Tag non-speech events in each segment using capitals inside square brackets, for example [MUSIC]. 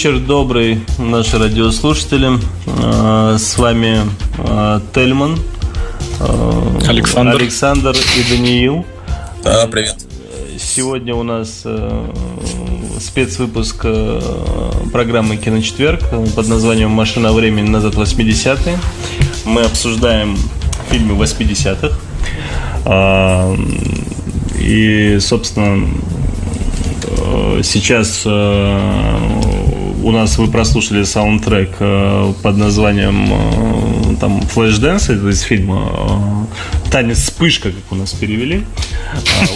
Вечер добрый, наши радиослушатели. Э, С вами э, Тельман, э, Александр. Александр и Даниил. Да, привет. Сегодня у нас спецвыпуск программы «Киночетверг» под названием «Машина времени назад в 80-е». Мы обсуждаем фильмы 80-х. А, И, собственно, сейчас у нас вы прослушали саундтрек э, под названием э, там Flashdance, это из фильма э, Танец вспышка, как у нас перевели.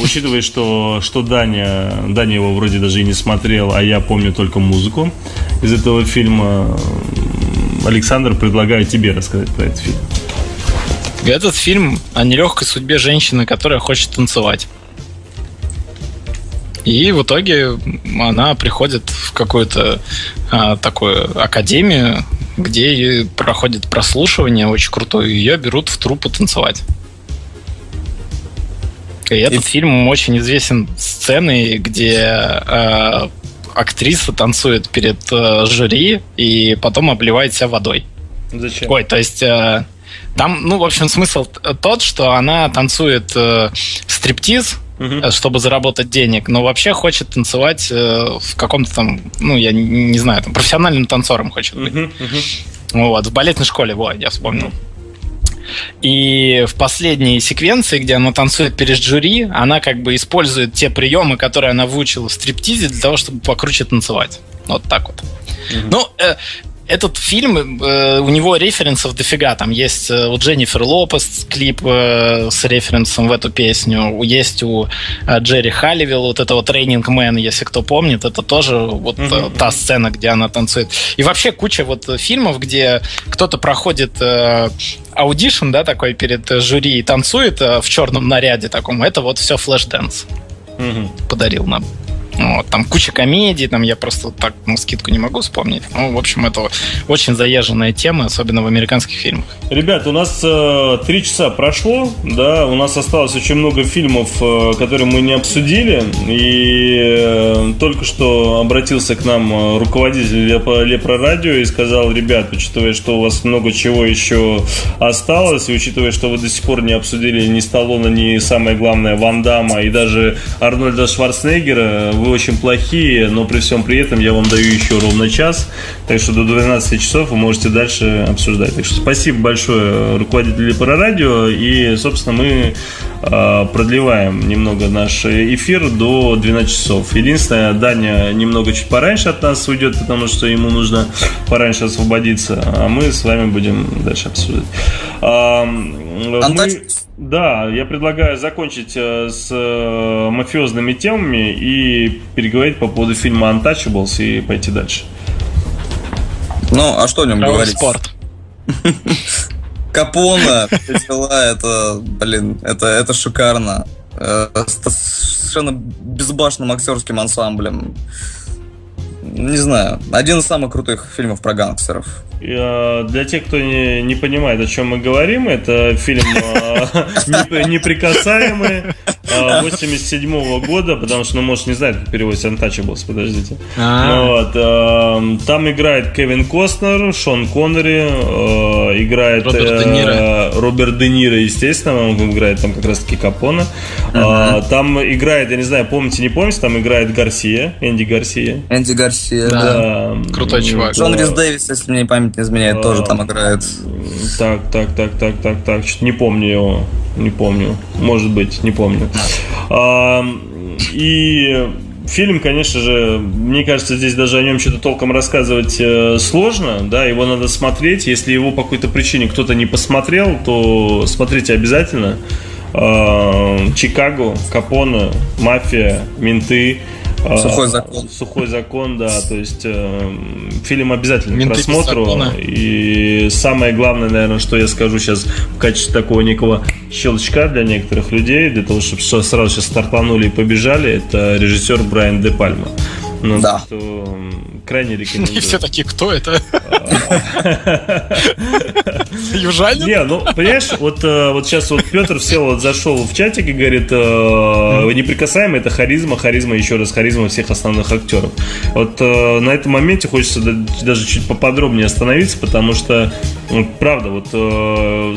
Учитывая, что, что Даня, Даня его вроде даже и не смотрел, а я помню только музыку из этого фильма. Александр, предлагаю тебе рассказать про этот фильм. Этот фильм о нелегкой судьбе женщины, которая хочет танцевать. И в итоге она приходит в какую-то а, такую академию, где проходит прослушивание очень крутое, и ее берут в труппу танцевать. И этот фильм очень известен сценой, где а, актриса танцует перед а, жюри и потом обливает себя водой. Зачем? Ой, то есть э, там, ну, в общем, смысл тот, что она танцует э, стриптиз угу. чтобы заработать денег, но вообще хочет танцевать э, в каком-то там, ну, я не, не знаю, там, профессиональным танцором хочет быть. Угу, угу. Вот, в балетной школе, вот, я вспомнил. И в последней секвенции, где она танцует перед жюри, она как бы использует те приемы, которые она выучила в стриптизе для того, чтобы покруче танцевать. Вот так вот. Mm-hmm. Ну, э, этот фильм, э, у него референсов дофига. Там есть э, у Дженнифер Лопес клип э, с референсом в эту песню. Есть у э, Джери Холлиуэлл вот это It's Raining Men, если кто помнит. Это тоже вот mm-hmm. та сцена, где она танцует. И вообще куча вот фильмов, где кто-то проходит э, audition, да, такой перед жюри и танцует э, в черном наряде таком. Это вот все Flashdance. Mm-hmm. Подарил нам. Вот, там куча комедий, там я просто так на скидку не могу вспомнить. Ну, в общем, это очень заезженная тема, особенно в американских фильмах. Ребят, у нас э, три часа прошло, да, у нас осталось очень много фильмов, э, которые мы не обсудили, и э, только что обратился к нам э, руководитель Лепро, Лепро Радио и сказал, ребят, учитывая, что у вас много чего еще осталось, и учитывая, что вы до сих пор не обсудили ни Сталлоне, ни самое главное Ван Дамма и даже Арнольда Шварценеггера, вы очень плохие, но при всем при этом я вам даю еще ровно час, так что до 12 часов вы можете дальше обсуждать. Так что спасибо большое руководителю по радио, и, собственно, мы э, продлеваем немного наш эфир до 12 часов. Единственное, Даня немного чуть пораньше от нас уйдет, потому что ему нужно пораньше освободиться, а мы с вами будем дальше обсуждать. А, мы... Да, я предлагаю закончить э, с э, мафиозными темами и переговорить по поводу фильма Untouchables и пойти дальше. Ну, а что о нем Правый говорить? спорт. Капона, дела, это, блин, это, это шикарно. Э, с совершенно безбашенным актерским ансамблем. Не знаю, один из самых крутых фильмов про гангстеров. Э, для тех, кто не, не понимает, о чем мы говорим, это фильм э, «Неприкасаемый» 87 -го года, потому что, ну, может, не знает, как переводится Untouchables, подождите. А. Вот, э, там играет Кевин Костнер, Шон Коннери, играет Роберт Де Ниро, Роберт Де Ниро естественно, он играет там как раз-таки Капона. Там играет, я не знаю, помните, не помните, там играет Гарсия, Энди Гарсия. Энди Гарсия, да. Крутой чувак. Джон Рис Дэвис, если мне память не изменяет, тоже там играет. Так, так, так, так, так, так. Что-то не помню его. Не помню. Может быть, не помню. А, и фильм, конечно же, мне кажется, здесь даже о нем что-то толком рассказывать э, сложно, да, его надо смотреть. Если его по какой-то причине кто-то не посмотрел, то смотрите обязательно. Э, Чикаго, Капона, мафия, менты. А, Сухой закон. Сухой закон, да. То есть э, фильм обязательно Менты к просмотру. И самое главное, наверное, что я скажу сейчас в качестве такого некого щелчка для некоторых людей, для того, чтобы сразу сейчас стартанули и побежали, это режиссер Брайан Де Пальма. Ну, да. Что, крайне рекомендую. И все такие, кто это? [LAUGHS] Южанин? Не, ну, понимаешь, вот, э, вот сейчас вот Петр сел, вот зашел в чатик и говорит, э, неприкасаемый это харизма, харизма, еще раз, харизма всех основных актеров. Вот э, на этом моменте хочется даже чуть поподробнее остановиться, потому что, правда, вот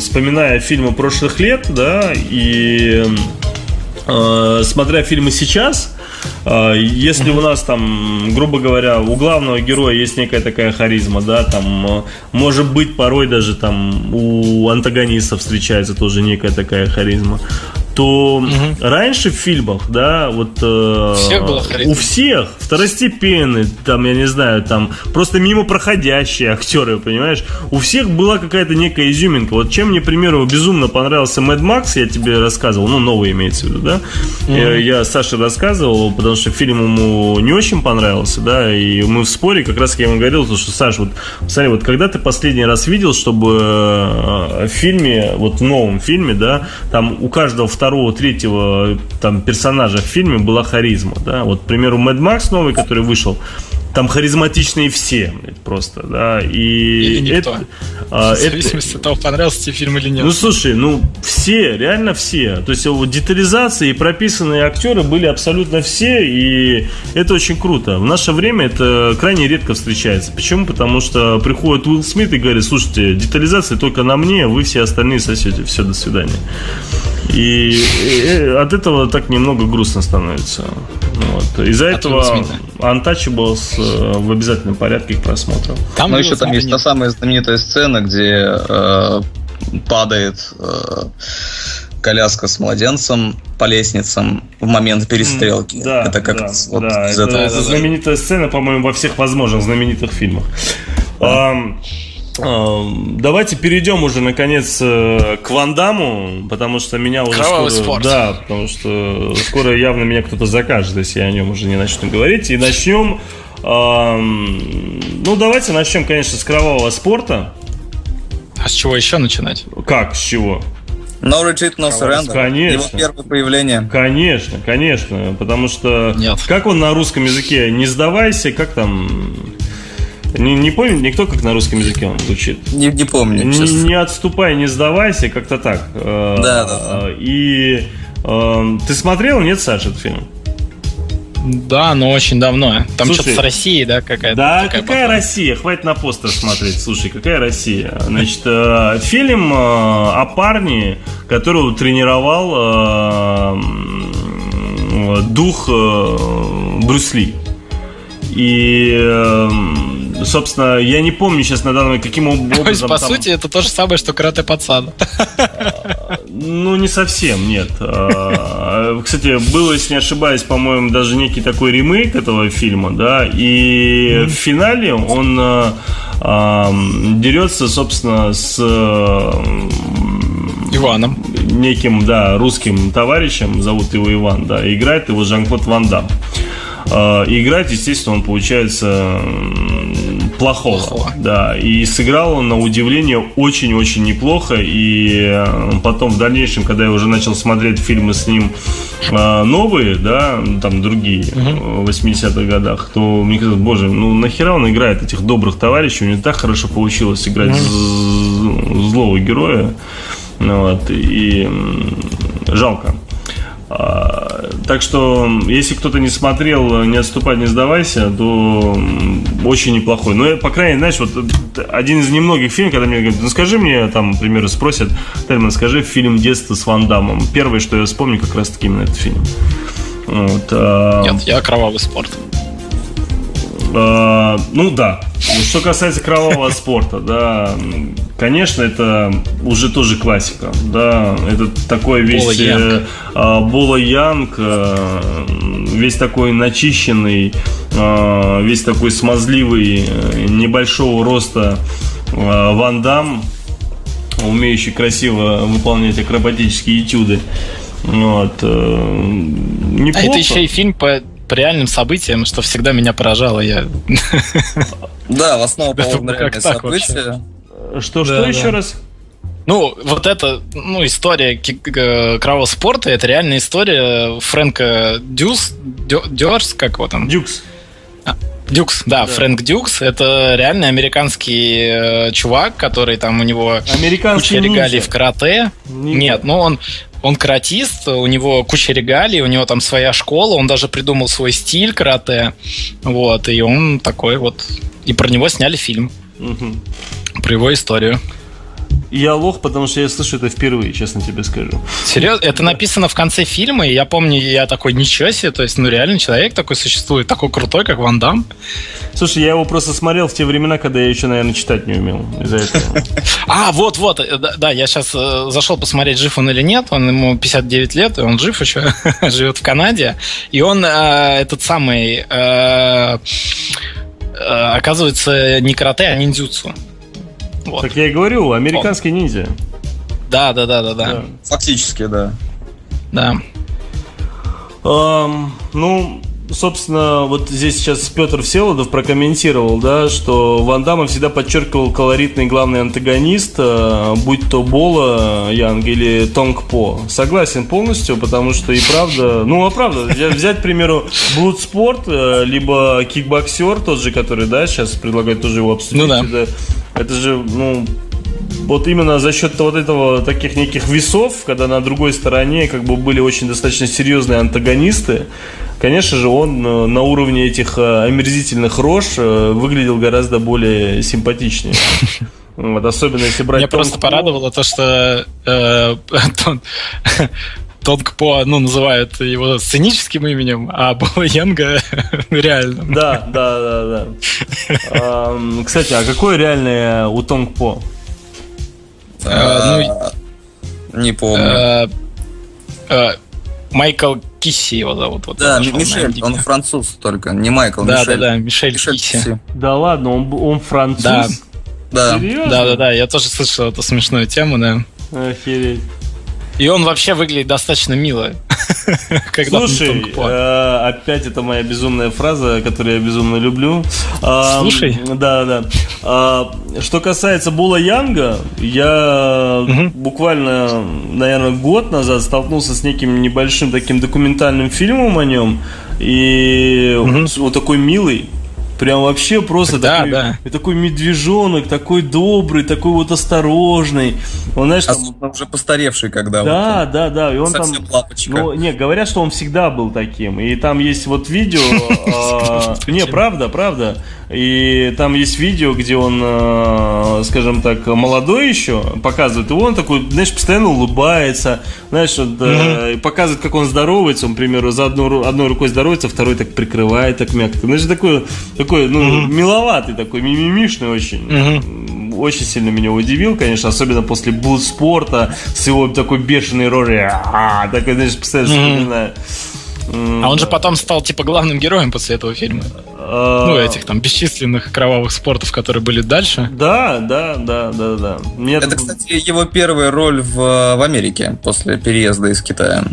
вспоминая фильмы прошлых лет, да, и смотря фильмы сейчас, если у нас там, грубо говоря, у главного героя есть некая такая харизма, да, там, э, может быть, порой даже там у антагонистов встречается тоже некая такая харизма, то угу. раньше в фильмах, да, вот э, всех было у всех второстепенные, там, я не знаю, там просто мимо проходящие актеры, понимаешь, у всех была какая-то некая изюминка. Вот чем мне, к примеру, безумно понравился Мэд Макс, я тебе рассказывал, ну, новый имеется в виду, да, угу. я, я Саше рассказывал, потому что фильм ему не очень понравился, да, и мы в споре как раз я ему говорил, что, Саш, вот, смотри, вот когда ты последний раз видел, чтобы э, в фильме, вот в новом фильме, да, там у каждого второго второго, третьего там персонажа в фильме была харизма, да, вот, к примеру, Mad Max новый, который вышел, там харизматичные все, блядь, просто, да, и Или никто. это, а, В зависимости от того, понравился тебе фильм или нет. ну слушай, ну все, реально все. То есть вот детализации и прописанные актеры были абсолютно все, и это очень круто. В наше время это крайне редко встречается. Почему? Потому что приходит Уилл Смит и говорит, слушайте, детализация только на мне, вы все остальные сосете, все, до свидания. И, и от этого так немного грустно становится. Вот. Из-за этого. Untouchables в обязательном порядке к просмотру. Там Но было еще там есть та самая знаменитая сцена, где э, падает э, коляска с младенцем по лестницам в момент перестрелки. Да, это как да, вот да, из это, этого. это знаменитая сцена, по-моему, во всех возможных знаменитых фильмах. Ам, ам, Давайте перейдем уже наконец э, к Ван Даму, потому что меня уже Кровавый скоро, спорт. да, потому что скоро явно меня кто-то закажет, если я о нем уже не начну говорить. И начнем, ну давайте начнем, конечно, с кровавого спорта. А с чего еще начинать? Как, с чего? No Retreat, No Surrender. Конечно. Его первое появление. Конечно, конечно, потому что Нет. как он на русском языке не сдавайся, как там не, не помню, никто как на русском языке он звучит. Не, не помню, Не, честно. не отступай, не сдавайся, как-то так. Э, Да, да, да. И э, ты смотрел, нет, Саша, этот фильм? Да, но очень давно. Там что-то с Россией, да, какая-то. Да, какая попала. Россия? Хватит на постер смотреть. Слушай, какая Россия? Значит, э, фильм э, о парне, которого тренировал э, дух э, Брюс Ли. И, э, собственно, я не помню сейчас на данный момент, каким об- [LAUGHS] образом... То есть, по там- сути, это то же самое, что карате пацан. Ну, не совсем, нет. А, [LAUGHS] Кстати, был, если не ошибаюсь, по-моему, даже некий такой ремейк этого фильма, да, и в финале он а, а, дерется, собственно, с Иваном. неким, да, русским товарищем, зовут его Иван, да, играет его Жан-Клод Ван Дам. А, И играть, естественно, он получается плохого, Плохого. да, и сыграл он на удивление очень-очень неплохо, и э, потом в дальнейшем, когда я уже начал смотреть фильмы с ним э, новые, да, там другие, э, в 80-х годах, то мне казалось, боже, ну нахера он играет этих добрых товарищей, у него так хорошо получилось играть з- злого героя, ну, вот, и жалко. Так что, если кто-то не смотрел «Не отступай, не сдавайся», то очень неплохой. Но, по крайней мере, знаешь, вот э, один из немногих фильмов, когда мне говорят, ну скажи мне, там, к примеру, спросят, Тельман, скажи фильм детства с Ван Дамом. Первое, что я вспомню, как раз таки именно этот фильм. Вот, а, Нет, я кровавый спорт. А, ну да. Что касается кровавого [LAUGHS] спорта, да, конечно, это уже тоже классика, да, это такой весь Бола Янг. э, а, Янг, э, весь такой начищенный, э, весь такой смазливый, э, небольшого роста Ван Дам, умеющий красиво выполнять акробатические этюды. Вот. э, А Неплохо. это еще и фильм по, по реальным событиям, что всегда меня поражало. Я... Да, в основу [LAUGHS] Это положено как реальные так вообще? события. Что, что Да, еще да. раз? Ну, вот эта ну, история ки- э, кровавого спорта, это реальная история Фрэнка Дюс, Дё- Дёрс, как его там? Дюкс. Дюкс, да, Фрэнк Дюкс. Это реальный американский э, чувак, который там у него Американский куча регалий ниндзя. в карате. Ниндзя. Нет, ну он он каратист, у него куча регалий, у него там своя школа, он даже придумал свой стиль карате. Вот, и он такой вот. И про него сняли фильм, Мгм. про его историю. Я лох, потому что я слышу это впервые, честно тебе скажу. Серьезно, это написано в конце фильма, и я помню, я такой, ничего себе, то есть, ну реально человек такой существует, такой крутой, как Ван Дам. Слушай, я его просто смотрел в те времена, когда я еще, наверное, читать не умел. Из-за этого. [LAUGHS] А, вот, вот, э, да, я сейчас зашел посмотреть, жив он или нет, он ему 59 лет, и он жив еще, [LAUGHS] живет в Канаде, и он э, этот самый, э, э, оказывается, не карате, а ниндзюцу. Вот. Как я и говорю, американский ниндзя. Да, да, да, да, да, Да. Фактически, да. да. Ам, ну, собственно, вот здесь сейчас Петр Всеволодов прокомментировал, да, что Ван Дамма всегда подчеркивал колоритный главный антагонист, э, будь то Бола Янг или Тонг По. Согласен полностью, потому что и правда, ну а правда, [LAUGHS] взять, к примеру, Блудспорт, э, либо Кикбоксер, тот же, который, да, сейчас предлагают тоже его обсудить. Ну да. Это, это же, ну, вот именно за счет вот этого таких неких весов, когда на другой стороне как бы были очень достаточно серьезные антагонисты, конечно же, он э, на уровне этих э, омерзительных рож э, выглядел гораздо более симпатичнее. [LAUGHS] Вот, особенно если брать... Меня просто порадовало то, что э, [LAUGHS] Тонг По, ну, называют его сценическим именем, а Бола Янга [LAUGHS] реальным. Да, да, да, да. Кстати, а какое реальное у Тонг По? Ну, не помню. Майкл Кисси его зовут. Вот да, Мишель, он француз только, не Майкл, да, Мишель. Да, да, Мишель, Мишель Кисси. Кисси. Да ладно, он, он француз? Да. Да. Серьезно? Да, да, да, я тоже слышал эту смешную тему, да. Охереть. И он вообще выглядит достаточно мило. [LAUGHS] Слушай, э, опять это моя безумная фраза, которую я безумно люблю. А, Слушай. Да, да. А, что касается Була Янга, я буквально, наверное, год назад столкнулся с неким небольшим таким документальным фильмом о нем. И вот такой милый, Прям вообще просто да, такой, да. такой медвежонок, такой добрый, такой вот осторожный. Он, знаешь, там... уже постаревший, когда Да, вот, да, да. И он там. Лапочка. Ну, не, говорят, что он всегда был таким. И там есть вот видео. [LAUGHS] А, не, правда, правда. И там есть видео, где он, а, скажем так, молодой еще, показывает. И он такой, знаешь, постоянно улыбается. Знаешь, вот, показывает, как он здоровается. Он, к примеру, за одну, одной рукой здоровается, второй так прикрывает, так мягко. Знаешь, такой такой, ну, mm-hmm. миловатый такой, мимимишный очень. Mm-hmm. Очень сильно меня удивил, конечно, особенно после спорта с его такой бешеной рожей. А, такой, знаешь, постоянно mm-hmm. вспоминаю. А он же потом стал типа главным героем после этого фильма. А, ну, этих там бесчисленных кровавых спортов, которые были дальше. Да, да, да, да, да. Это, кстати, его первая роль в, в Америке после переезда из Китая.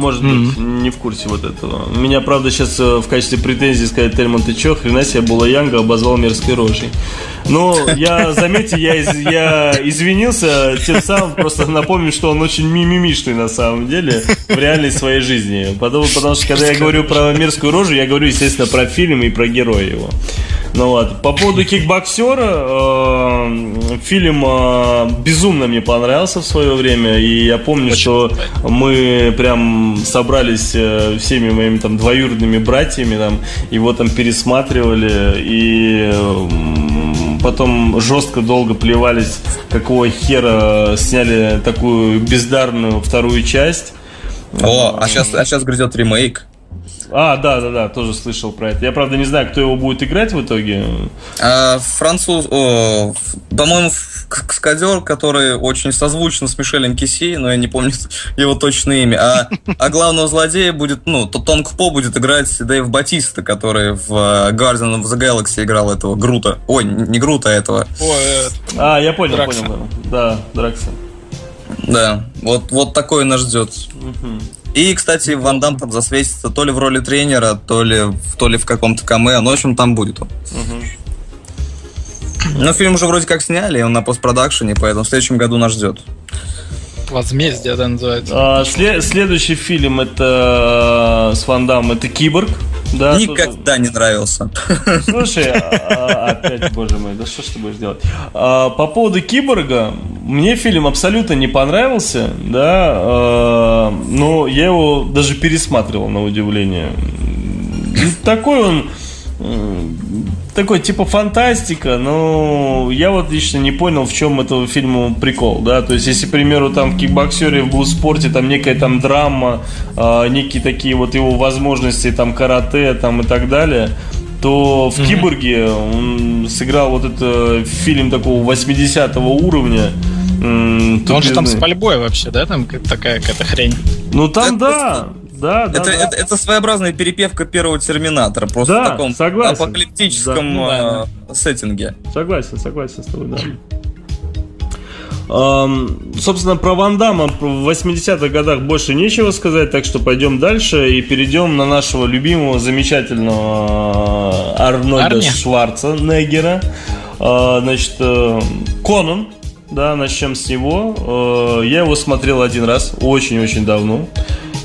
Может mm-hmm. быть, не в курсе вот этого. Меня, правда, сейчас э, в качестве претензии сказать, Тельман, ты чё, хрена себе была Янга обозвал мерзкой рожей. Но я, [LAUGHS] заметьте, я, из, я извинился, тем самым просто напомню, что он очень мимимишный на самом деле в реальной своей жизни. Потому, потому что, когда я говорю про мерзкую рожу, я говорю, естественно, про фильм и про героя его. Ну вот. По поводу кикбоксера, э, фильм э, безумно мне понравился в свое время. И я помню, Очень что мы прям собрались э, всеми моими там двоюродными братьями, там, его там пересматривали. И потом жестко долго плевались, какого хера сняли такую бездарную вторую часть. О, а сейчас, а сейчас грядет ремейк. А, да, да, да, тоже слышал про это. Я, правда, не знаю, кто его будет играть в итоге. А, француз, о, по-моему, каскадер, который очень созвучен с Мишелем Киси, но я не помню [LAUGHS] его точное имя. А, а главного злодея будет, ну, то Тонг По будет играть Дэйв Батиста, который в uh, Guardian of the Galaxy играл этого Грута. Ой, не Грута, а этого. Ой, а, я понял, Дракса. понял. Да, Дракса. Да, вот, вот такое нас ждет. Угу. И, кстати, Ван Дам там засветится то ли в роли тренера, то ли, то ли в каком-то камео. Ну, в общем, там будет он. Угу. Ну, фильм уже вроде как сняли, он на постпродакшене, поэтому в следующем году нас ждет. Возмездие, да, называется. А, след- следующий фильм это э, с Ван это Киборг. Да, Никогда тоже... не нравился. Слушай, а, а, опять, боже мой, да что ж ты будешь делать? А, по поводу Киборга, мне фильм абсолютно не понравился, да, а, но я его даже пересматривал на удивление. Такой он такой типа фантастика, но я вот лично не понял, в чем этого фильма прикол, да, то есть если, к примеру, там в кикбоксере, в спорте там некая там драма, э, некие такие вот его возможности, там карате, там и так далее, то в mm-hmm. Киборге он сыграл вот этот фильм такого 80-го уровня, он же там с пальбой вообще, да, там такая какая-то хрень. Ну там да, да, да, это, да. Это, это своеобразная перепевка первого Терминатора, просто да, в таком согласен. апокалиптическом да. э, сеттинге. Согласен, согласен с тобой, да. Эм, собственно, про Ван Дамма в 80-х годах больше нечего сказать, так что пойдем дальше и перейдем на нашего любимого, замечательного э, Арнольда Арни? Шварценеггера. Э, значит, э, Конан, да, начнем с него. Э, Я его смотрел один раз, очень-очень давно.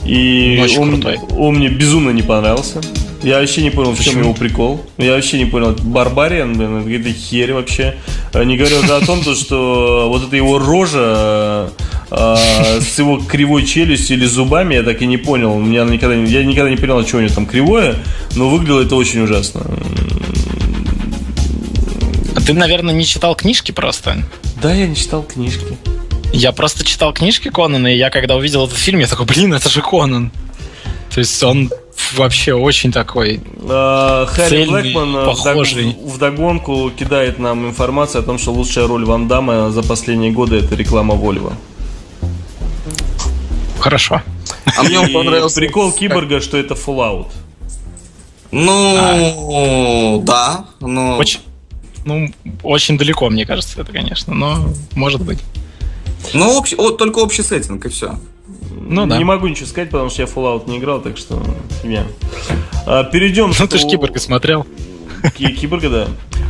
И Очень он, крутой. он мне безумно не понравился. Я вообще не понял, в чем его прикол. Я вообще не понял. Барбариан, блин, это какая-то херь вообще. А Не говоря уже о том, то, что [LAUGHS] вот эта его рожа э, с его кривой челюстью или зубами, я так и не понял. Меня никогда, я никогда не понял, что у него там кривое, но выглядело это очень ужасно. А ты, наверное, не читал книжки просто. Да, я не читал книжки. Я просто читал книжки Конана, и я когда увидел этот фильм, я такой, блин, это же Конан. То есть он вообще очень такой. А, Харри Цельный, Блэкман э, похожий. в догонку кидает нам информацию о том, что лучшая роль Ван Дамма за последние годы это реклама Вольво. Хорошо. А мне он понравился. Прикол Киборга, что это Fallout. Ну, да, но... Очень, ну, очень далеко, мне кажется, это, конечно, но может быть. Ну, общ- о, только общий сеттинг, и все. Ну да. Не могу ничего сказать, потому что я Fallout не играл, так что фигня. А, перейдем. Ну ты ж киборга смотрел. Ки- Киборга, да.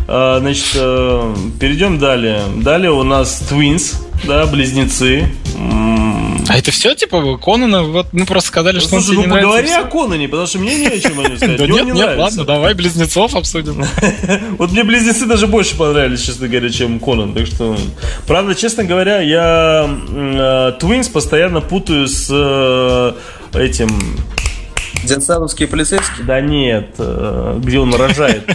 А, значит, э, перейдем далее. Далее у нас Twins, да, близнецы. А это все, типа, Конана, вот мы просто сказали, что он тебе ну не поговори нравится. о Конане, потому что мне не о чем о нем сказать. Да нет, не нет, ладно, давай близнецов обсудим. [LAUGHS] Вот мне близнецы даже больше понравились, честно говоря, чем Конан. Так что, правда, честно говоря, я э, Twins постоянно путаю с э, этим. Детсадовский полицейский? Да нет, э, где он рожает.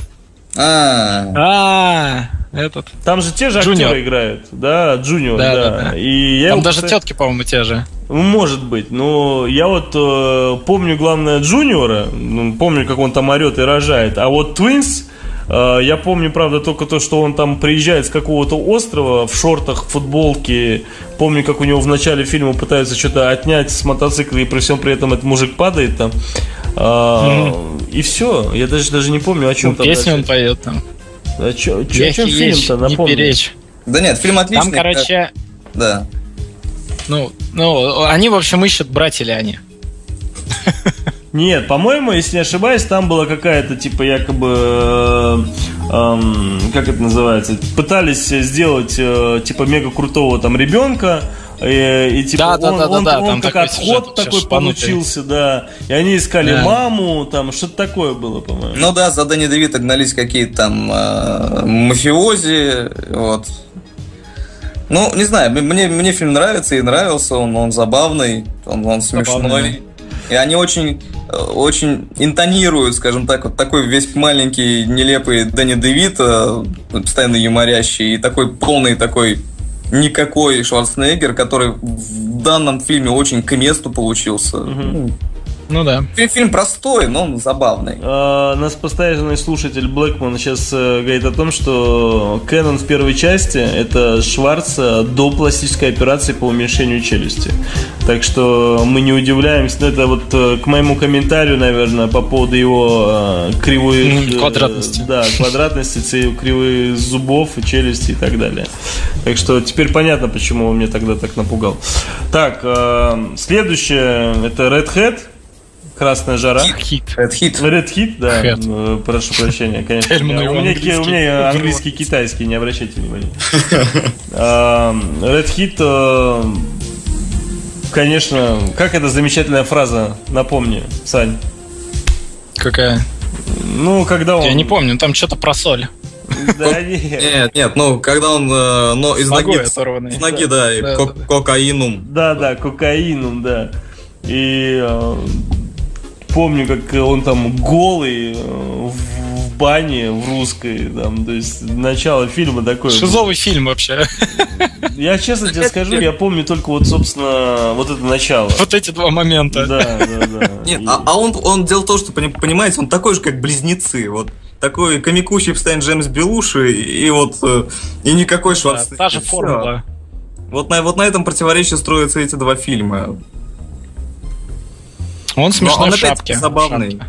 А, А, этот. Там же те же актеры играют, да, Junior, Да, да. да, да. И я Там его даже тетки, по-моему, те же. Ну, Может быть, но я вот э, помню, главное, Junior а, ну, помню, как он там орет и рожает, а вот Twins, э, я помню, правда, только то, что он там приезжает с какого-то острова в шортах, в футболке, помню, как у него в начале фильма пытаются что-то отнять с мотоцикла, и при всем при этом этот мужик падает там, А, и все, я даже, даже не помню, о чем Ну, там песню он поет там. О, чё- чё- о чем фильм-то, не напомню. да нет, фильм отличный. Там, короче, Да. ну, ну, они, в общем, ищут, братья ли они. Нет, по-моему, если не ошибаюсь, там была какая-то типа якобы, э, эм, как это называется, пытались сделать э, типа мега крутого там ребенка. И, типа Да, да, он, да, да, он- да, он там как такой отход сюжет такой получился, да. И они искали Да. маму, там что-то такое было, по-моему. Ну да, за Дэнни Девита гнались какие-то там э, мафиози, вот. Ну, не знаю, мне, мне фильм нравится и нравился, он, он забавный, он, он смешной. Забавный, И они очень, э, очень интонируют, скажем так, вот такой весь маленький, нелепый Дэнни Девита, постоянно юморящий, и такой полный такой никакой Шварценеггер, который в данном фильме очень к месту получился. Ну, Ну да. фи- Фильм простой, но он забавный. А, Нас постоянный слушатель Блэкман сейчас э, говорит о том, что Кэнон в первой части это Шварц э, до пластической операции по уменьшению челюсти. Так что мы не удивляемся. Ну, Это вот э, к моему комментарию, наверное, по поводу его э, кривой... Квадратности. Да, квадратности, кривых зубов, и челюсти и так далее. Так что теперь понятно, почему он мне тогда так напугал. Так, следующее это Red Hat. Красная жара. Хит. Это хит. Red Hit, да. Head. Э, Прошу прощения, конечно. У, меня, у меня английский китайский, не обращайте внимания. [LAUGHS] А, Red Hit, э, конечно, как эта замечательная фраза, напомни, Сань. Какая? Ну, когда он... Я не помню, там что-то про соль. Да, нет. Нет, нет, ну, когда он э, но из ноги, оторванной. из ноги, да, Да, да, да. кокаином. Да, да, кокаином, да. И э, помню, как он там голый э, в, в бане в русской, там, то есть начало фильма такое. Шизовый фильм вообще. Я честно тебе скажу, я помню только вот, собственно, вот это начало. Вот эти два момента. Да, да, да. Нет, а, а он, он делал то, что, пони- понимаете, он такой же, как близнецы. Вот такой комикущий постоянно Джеймс Белуши, и вот э, и никакой Да, Шварценеггер. Та же формула. Вот на, вот на этом противоречии строятся эти два фильма. Он смешной он в шапке. забавный. Шапке.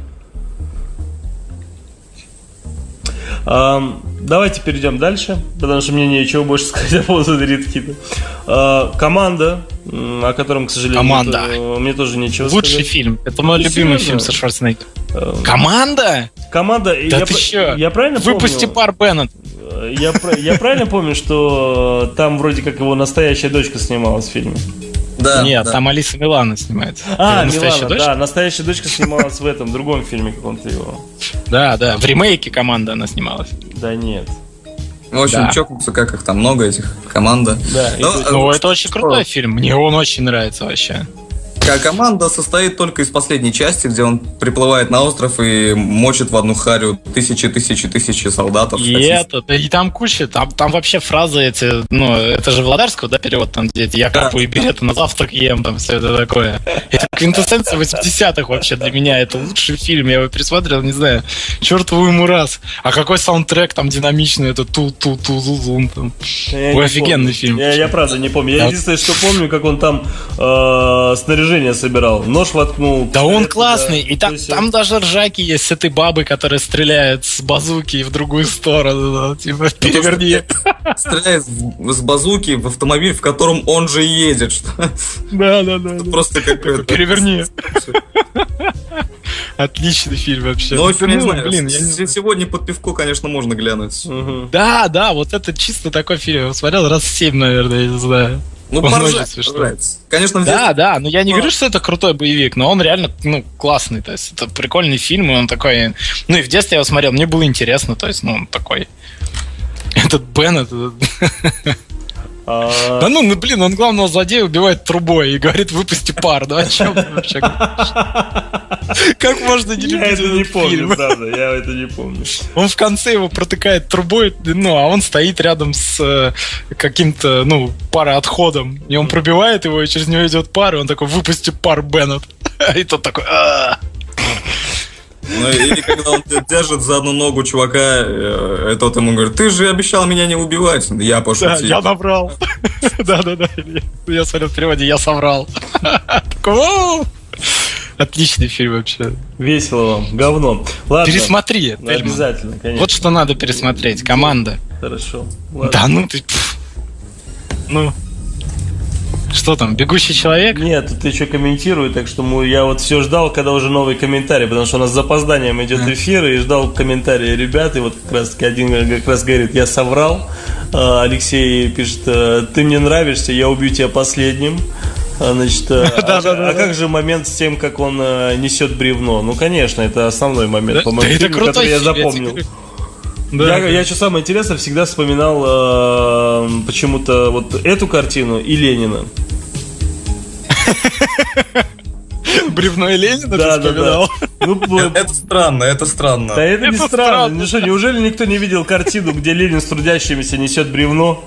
Давайте перейдем дальше, потому что мне нечего больше сказать [LAUGHS] по поводу Риткита. Команда, о котором, к сожалению, Команда. Мне, мне тоже нечего Лучший сказать. фильм. Это мой Ну, любимый серьезно? фильм со Шварценеггером. Команда? Команда, Да я, ты чё? я правильно Выпусти помню? пар Беннет. Я, я правильно помню, что там вроде как его настоящая дочка снималась в фильме? Да, Нет, да. там Алиса Милана снимается. А, Милана, дочь? да, настоящая дочка снималась в этом другом фильме каком-то его. Да, да. В ремейке команда она снималась. Да нет. В общем, Да. чокнуться, как их там много, этих команда. Да, и Ну, то- э, Ну, это очень крутой фильм. Мне он очень нравится вообще. Команда состоит только из последней части, где он приплывает на остров и мочит в одну харю тысячи, тысячи, тысячи солдатов. И это, да и там куча, там, там вообще фразы эти, ну, это же Владарского, да, перевод, там, где я Да. капаю билеты на завтрак ем, там, все это такое. Это квинтэссенция 80-х вообще для меня, это лучший фильм, я его пересмотрел, не знаю, чертову ему раз. А какой саундтрек там динамичный, это ту-ту-ту-зум, там. Я Ой, офигенный помню. фильм. Я, я правда не помню. Я Да. единственное, что помню, как он там э, снаряжение собирал. Нож воткнул. Да он классный, туда. и там, там даже ржаки есть с этой бабой, которая стреляет с базуки в другую сторону, да, типа, переверни. Стреляет с базуки в автомобиль, в котором он же едет. Что Да, да, да. просто какой-то... Переверни. Отличный фильм вообще. Ну, общем, я не Ну, знаю. блин, я не знаю. Сегодня под пивко, конечно, можно глянуть. Мгм. Да, да, вот это чисто такой фильм. Я смотрел раз семь, наверное, я не знаю. Ну, поржать, поржать. Конечно, в Да, детстве- да, но я не Ну. говорю, что это крутой боевик, но он реально, ну, классный, то есть это прикольный фильм, и он такой, ну и в детстве я его смотрел, мне было интересно, то есть, ну, он такой, этот Бен, это... [LAUGHS] А, Да ну, ну, блин, он главного злодея убивает трубой и говорит, выпусти пар, ну о чем ты вообще говоришь? Как можно не я любить это не помню, правда. Я это не помню. Он в конце его протыкает трубой, ну, а он стоит рядом с э, каким-то, ну, пароотходом. И он пробивает его, и через него идет пар, и он такой, выпусти пар, Беннет. [LAUGHS] И тот такой. Ну, или когда он держит за одну ногу чувака, э, тот ему говорит, ты же обещал меня не убивать. Я Да, пошутил. я наврал. [LAUGHS] Да-да-да, я смотрел в переводе, я соврал. [LAUGHS] Отличный фильм вообще. Весело вам. Говно. Ладно. Пересмотри, Ну, обязательно, конечно. Вот что надо пересмотреть. Команда. Хорошо. Ладно. Да ну ты... Ну... Что там, бегущий человек? Нет, тут еще комментирую, так что мы- я вот все ждал, когда уже новый комментарий, потому что у нас с запозданием идет эфир, и ждал комментарии ребят, и вот как раз таки один как раз говорит, я соврал, А, Алексей пишет, «Э, ты мне нравишься, я убью тебя последним. А, Значит, э, [LAUGHS] а, Да-да-да. а как же момент с тем, как он э, несет бревно? Ну, конечно, это основной момент, Да, по-моему, да который я запомнил. Да. Я, я что самое интересное, всегда вспоминал э, почему-то вот эту картину и Ленина. [LAUGHS] Бревно и Ленина Да, ты да, вспоминал? да. Ну, Это странно, это странно. да это не Это странно. странно. Ну что, неужели никто не видел картину, где Ленин с трудящимися несет бревно?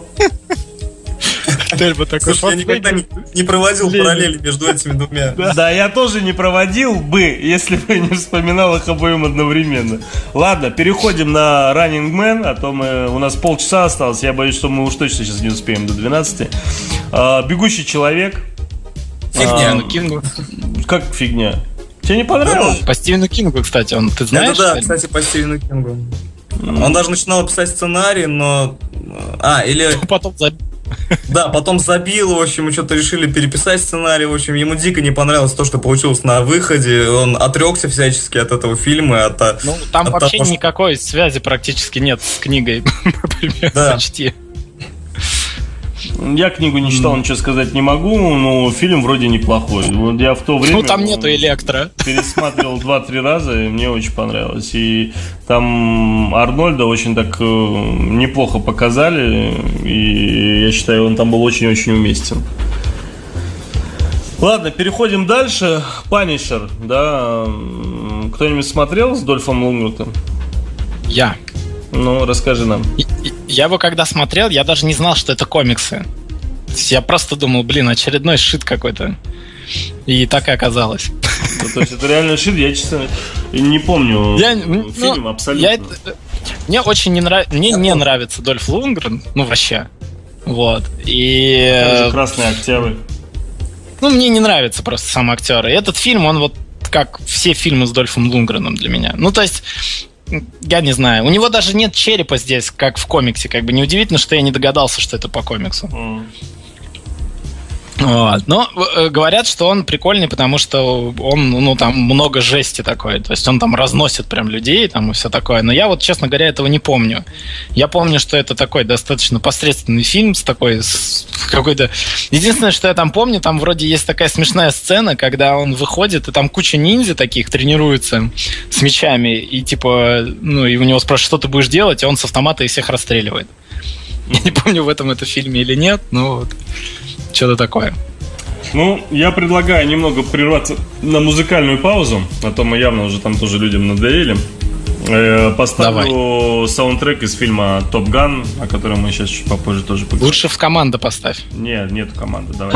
Тельма такой, Слушай, я никогда не, не проводил Ленин. параллели между этими двумя. Да. я тоже не проводил бы, если бы не вспоминал их обоим одновременно. Ладно, переходим на Running Man, а то мы, у нас полчаса осталось. Я боюсь, что мы уж точно сейчас не успеем до 12. А, Бегущий человек. Фигня. Стивену Кингу. Как фигня? Тебе не понравилось? По Стивену Кингу, кстати, он, ты знаешь? это да, Тельма? кстати, по Стивену Кингу. Он даже начинал писать сценарий, но... А, или... [LAUGHS] Потом заб- Да, потом забил, в общем, что-то решили переписать сценарий, в общем, ему дико не понравилось то, что получилось на выходе, он отрекся всячески от этого фильма, от... Ну, там от вообще того, никакой связи практически нет с книгой, [LAUGHS] например, Да. почти. Я книгу не читал, ничего сказать не могу, но фильм вроде неплохой. Вот я в то время... Ну, там нету электро. пересматривал два-три раза, и мне очень понравилось. И там Арнольда очень так э, неплохо показали, и я считаю, он там был очень-очень уместен. Ладно, переходим дальше. Панишер, да. Кто-нибудь смотрел с Дольфом Лунгрутом? Я. Ну, расскажи нам. Я его когда смотрел, я даже не знал, что это комиксы. Я просто думал, блин, очередной шит какой-то. И так и оказалось. Ну, то есть это реально шит, я, честно, не помню Я, фильм ну, абсолютно. я мне очень не нравится, мне не нравится Дольф Лунгрен, ну вообще. Вот. И э, Красный Октябрь. ну мне не нравится просто сам актер. И этот фильм, он вот как все фильмы с Дольфом Лунгреном для меня. Ну то есть я не знаю. У него даже нет черепа здесь, как в комиксе. Как бы неудивительно, что я не догадался, что это по комиксу. М. Вот. Но э, говорят, что он прикольный, потому что он, ну, там много жести такой. То есть он там разносит прям людей там и все такое. Но я вот, честно говоря, этого не помню. Я помню, что это такой достаточно посредственный фильм с такой с какой-то... Единственное, что я там помню, там вроде есть такая смешная сцена, когда он выходит, и там куча ниндзя таких тренируется с мечами, и типа, ну, и у него спрашивают, что ты будешь делать, и он с автомата и всех расстреливает. Я не помню, в этом это фильме или нет, но вот что-то такое. Ну, я предлагаю немного прерваться на музыкальную паузу, а то мы явно уже там тоже людям надоели. Э, Поставлю саундтрек из фильма Топ Ган, о котором мы сейчас чуть попозже тоже поговорим. Лучше в команда поставь. Нет, нет команды, давай.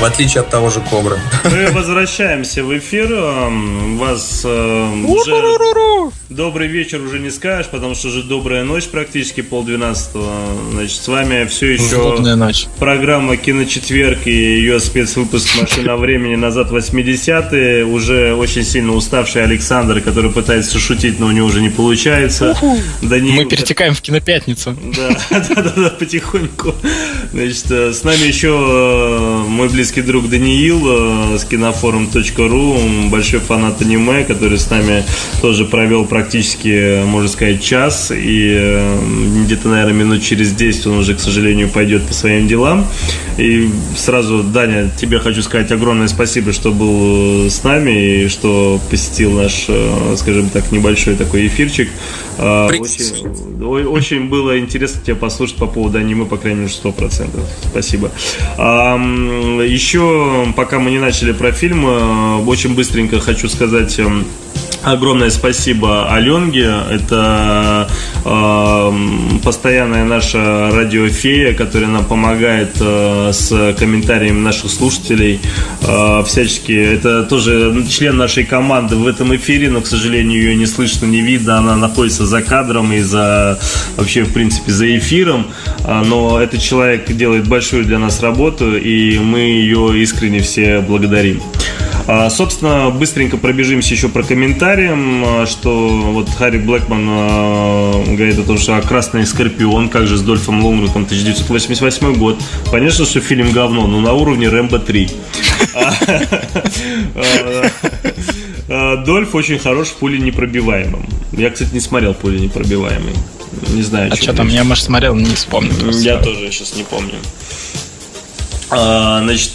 В отличие от того же Кобры. Мы возвращаемся в эфир. Вас э, уже добрый вечер уже не скажешь, потому что уже добрая ночь практически полдвенадцатого. Значит, с вами все еще Злобная ночь. программа «Киночетверг» и ее спецвыпуск «Машина времени» назад в 80-е. Уже очень сильно уставший Александр, который пытается шутить, но у него уже не получается. Даниил, Мы перетекаем в кинопятницу. да, [LAUGHS] да, да, да, потихоньку. Значит, э, с нами еще э, мой близкий друг Даниил э, с кинофорум.ру, большой фанат аниме, который с нами тоже провел практически, можно сказать, час. И э, где-то, наверное, минут через 10 он уже, к сожалению, пойдет по своим делам. И сразу, Даня, тебе хочу сказать огромное спасибо, что был с нами и что посетил наш, э, скажем так, небольшой такой эфирчик. Очень, Очень было интересно тебя послушать по поводу аниме, по крайней мере, 100%. Спасибо. Еще, пока мы не начали про фильм, э, очень быстренько хочу сказать эм, Огромное спасибо Аленге. Это э, постоянная наша радиофея, которая нам помогает э, с комментариями наших слушателей. Э, всячески. Это тоже член нашей команды в этом эфире, но, к сожалению, ее не слышно, не видно. Она находится за кадром и за вообще, в принципе, за эфиром. А, Но этот человек делает большую для нас работу, и мы ее искренне все благодарим. А, Собственно, быстренько пробежимся еще про комментариям, а, что вот Харри Блэкман а, говорит о том, что а «Красный Скорпион», как же с Дольфом Лунгрутом, 1988 год. Понятно, что фильм говно, но на уровне Рэмбо 3. А, а, а, Дольф очень хорош в пуле непробиваемым. Я, кстати, не смотрел пули непробиваемый. Не знаю, А что там, я, может, смотрел, не вспомню. просто. Я тоже сейчас не помню. А, значит,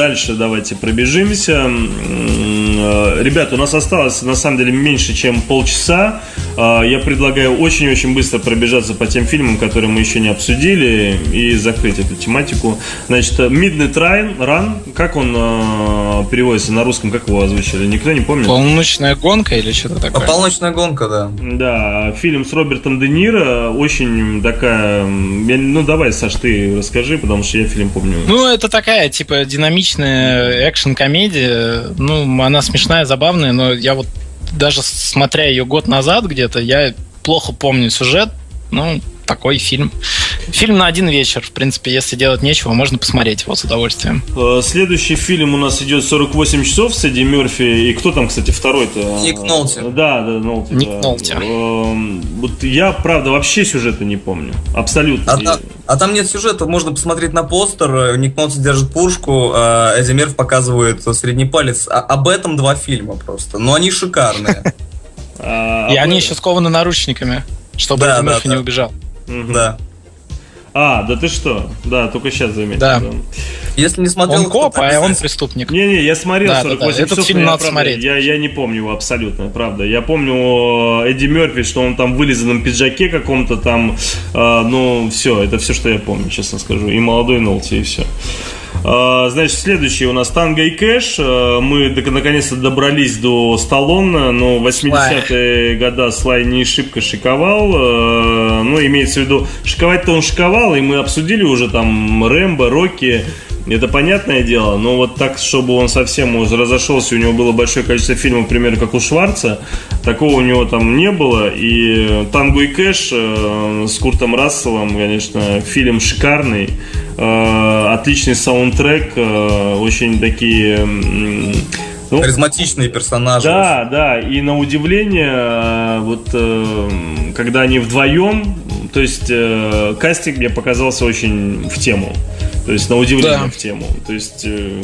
дальше давайте пробежимся. Э, Ребята, у нас осталось на самом деле меньше, чем полчаса. А, Я предлагаю очень-очень быстро пробежаться по тем фильмам, которые мы еще не обсудили, и закрыть эту тематику. Значит, Midnight Run, Run как он э, переводится на русском, как его озвучили? Никто не помнит? Полночная гонка или что-то А такое? полночная гонка, да. Да, фильм с Робертом Де Ниро очень такая... ну, давай, Саш, ты расскажи, потому что я фильм помню. Ну, это такая, типа, динамичная экшн-комедия. Ну, она смешная, забавная, но я вот даже смотря ее год назад где-то, я плохо помню сюжет. Ну, такой фильм. Фильм на один вечер. В принципе, если делать нечего, можно посмотреть его с удовольствием. Э, Следующий фильм у нас идет 48 часов с Эдди Мерфи. И кто там, кстати, второй-то? Ник Нолти. Да, да, Нолти. Ник да. Нолти. Эм, Вот я, правда, вообще сюжета не помню. Абсолютно. А, та- а там нет сюжета, можно посмотреть на постер. Ник Нолти держит пушку, а Эдди Мерф показывает средний палец. А- об этом два фильма просто. Но они шикарные. [LAUGHS] А, И об- они еще скованы наручниками, чтобы Эдди Мерфи не убежал. Да. А, да ты что? Да, только сейчас заметил. Да. Если не смотрел, Он коп, а он преступник. Не-не, я смотрел Да, 48 да, да. Этот часов, фильм надо правда, смотреть. Я, я не помню его абсолютно, правда. Я помню э, Эдди Мерфи, что он там в вылизанном пиджаке каком-то там, э, ну, все, это все, что я помню, честно скажу. И молодой Нолти, и все. А, Значит, следующий у нас Танго и Кэш. Э, Мы наконец-то добрались до Сталлоне, но 80-е года Слай не шибко шиковал. Э, Ну, имеется в виду, шиковать-то он шиковал, и мы обсудили уже там Рэмбо, Рокки. Это понятное дело, но вот так, чтобы он совсем разошелся, у него было большое количество фильмов, например, как у Шварца, такого у него там не было. И Танго и Кэш э, с Куртом Расселом, конечно, фильм шикарный, э, отличный саундтрек, э, очень такие... ну, Харизматичные персонажи. да, да, и на удивление, э, вот э, когда они вдвоем, то есть э, кастинг мне показался очень в тему. То есть на удивление Да. в тему. То есть э,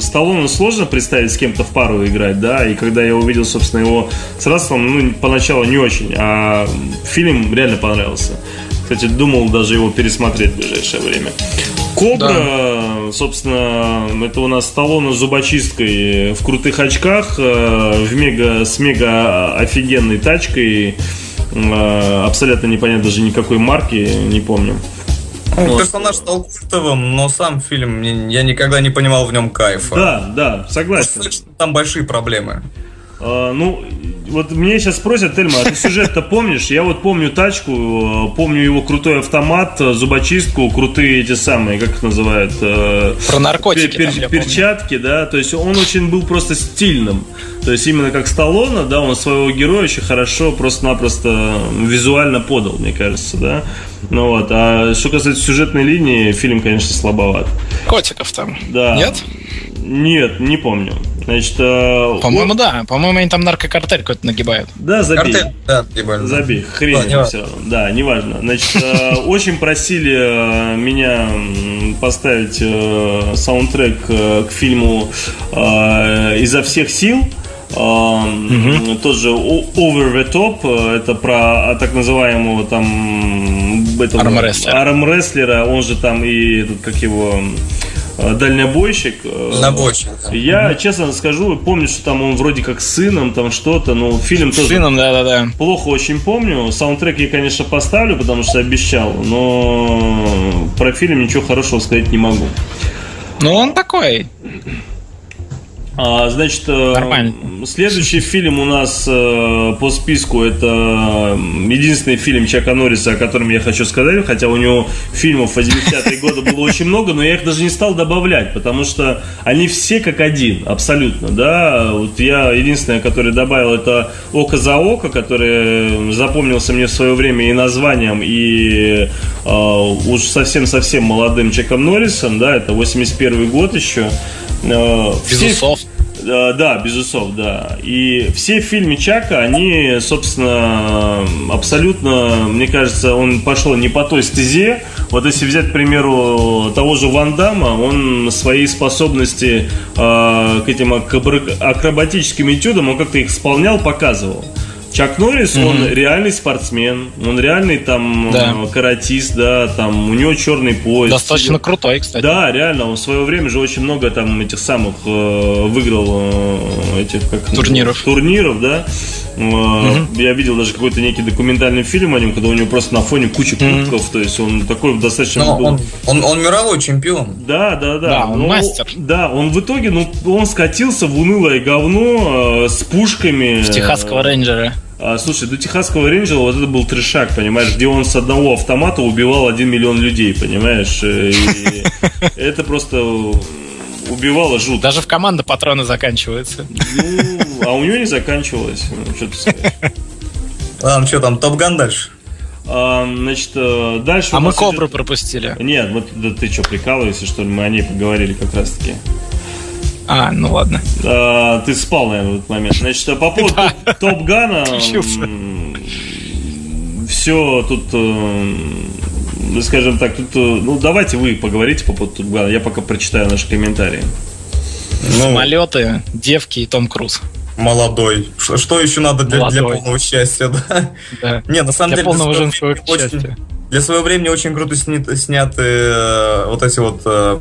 Сталлоне сложно представить с кем-то в пару играть, да, и когда я увидел, собственно, его с Расселом, ну, поначалу не очень, а фильм реально понравился. Кстати, думал даже его пересмотреть в ближайшее время. Кобра, собственно, это у нас Сталлоне с зубочисткой в крутых очках, э, в мега, с мега офигенной тачкой, э, абсолютно непонятно даже никакой марки, не помню. Ну, Вот. персонаж стал культовым, но сам фильм, я никогда не понимал в нем кайфа. Да, да, согласен. Там большие проблемы. А, ну, вот мне сейчас спросят, Тельма, а ты сюжет-то помнишь? Я вот помню тачку, э, помню его крутой автомат, э, зубочистку, крутые эти самые, как их называют? э, Про наркотики. пер- там, я перчатки, да, то есть он очень был просто стильным. То есть именно как Сталлоне, да, он своего героя очень хорошо просто-напросто визуально подал, мне кажется, да. Ну вот, а что касается сюжетной линии, фильм, конечно, слабоват. помню. Котиков там. Да. Нет? Нет, не помню. Значит, э, По-моему, о- да. По-моему, они там наркокартель какой-то нагибают. да, забей. Картель, да, ебали. Забей, хрень Да, не важно. все. Да, неважно. Значит, э, [LAUGHS] очень просили э, меня поставить саундтрек к фильму «Изо всех сил». Тоже о- Over the Top. Это про а, так называемого там этого Армрестлера. армрестлера, он же там и этот, как его дальнобойщик. э, Дальнобойщик, да. Я, честно скажу, помню, что там он вроде как с сыном, там что-то, но фильм тоже Сыном, да-да-да. Плохо очень помню. Саундтрек я, конечно, поставлю, потому что обещал, но про фильм ничего хорошего сказать не могу. Ну, он такой. А, значит, э, Нормально. следующий фильм у нас э, по списку это единственный фильм Чака Норриса, о котором я хочу сказать, хотя у него фильмов 80-е годы было очень много, но я их даже не стал добавлять, потому что они все как один, абсолютно, да. Вот я единственное, который добавил, это «Око за око», который запомнился мне в свое время и названием, и э, уж совсем-совсем молодым Чаком Норрисом, да, это 81 год еще. Э, Без все- усов. Э, Да, без усов, да. И все фильмы Чака, они, собственно, абсолютно, мне кажется, он пошел не по той стезе. Вот если взять, к примеру, того же Ван Дамма, он свои способности э, к этим акробатическим этюдам, он как-то их исполнял, показывал. Чак Норрис, он реальный спортсмен, он реальный там Да. э, каратист, да, там у него черный пояс. Достаточно крутой, кстати. Да, реально, он в свое время же очень много там этих самых э, выиграл э, этих как Турниров. турниров, да. Э, Я видел даже какой-то некий документальный фильм о нем, когда у него просто на фоне куча кубков, то есть он такой достаточно Но был- он, он, он мировой чемпион. Да, да, да. Да, он Но- мастер. Да, он в итоге, ну, он скатился в унылое говно э, с пушками. В Техасского рейнджера. А, слушай, до Техасского рейнджера вот это был трешак, понимаешь, где он с одного автомата убивал один миллион людей, понимаешь? э, И [LAUGHS] это просто убивало жутко. Даже в команду патроны заканчиваются. Ну, а у него не заканчивалось. Ну, что ты скажешь. Ладно, [LAUGHS] что там, Top Gun дальше? А, значит, э, дальше А мы кобру идет- пропустили. Нет, вот да ты что, прикалываешься, что ли? Мы о ней поговорили как раз таки. А, ну ладно. А, ты спал, наверное, в этот момент. Значит, а по [LAUGHS] поводу Топ Гана, [LAUGHS] все тут, э, ну, скажем так, тут, э, ну, давайте вы поговорите по поводу Топ Гана, я пока прочитаю наши комментарии. Ну, Самолеты, девки и Том Круз. молодой. Что, что еще надо для, для полного счастья, да? [LAUGHS] Да. Не, на самом Для деле... полного своего женского очень- счастья. для своего времени очень круто сни- сняты э, вот эти вот... э,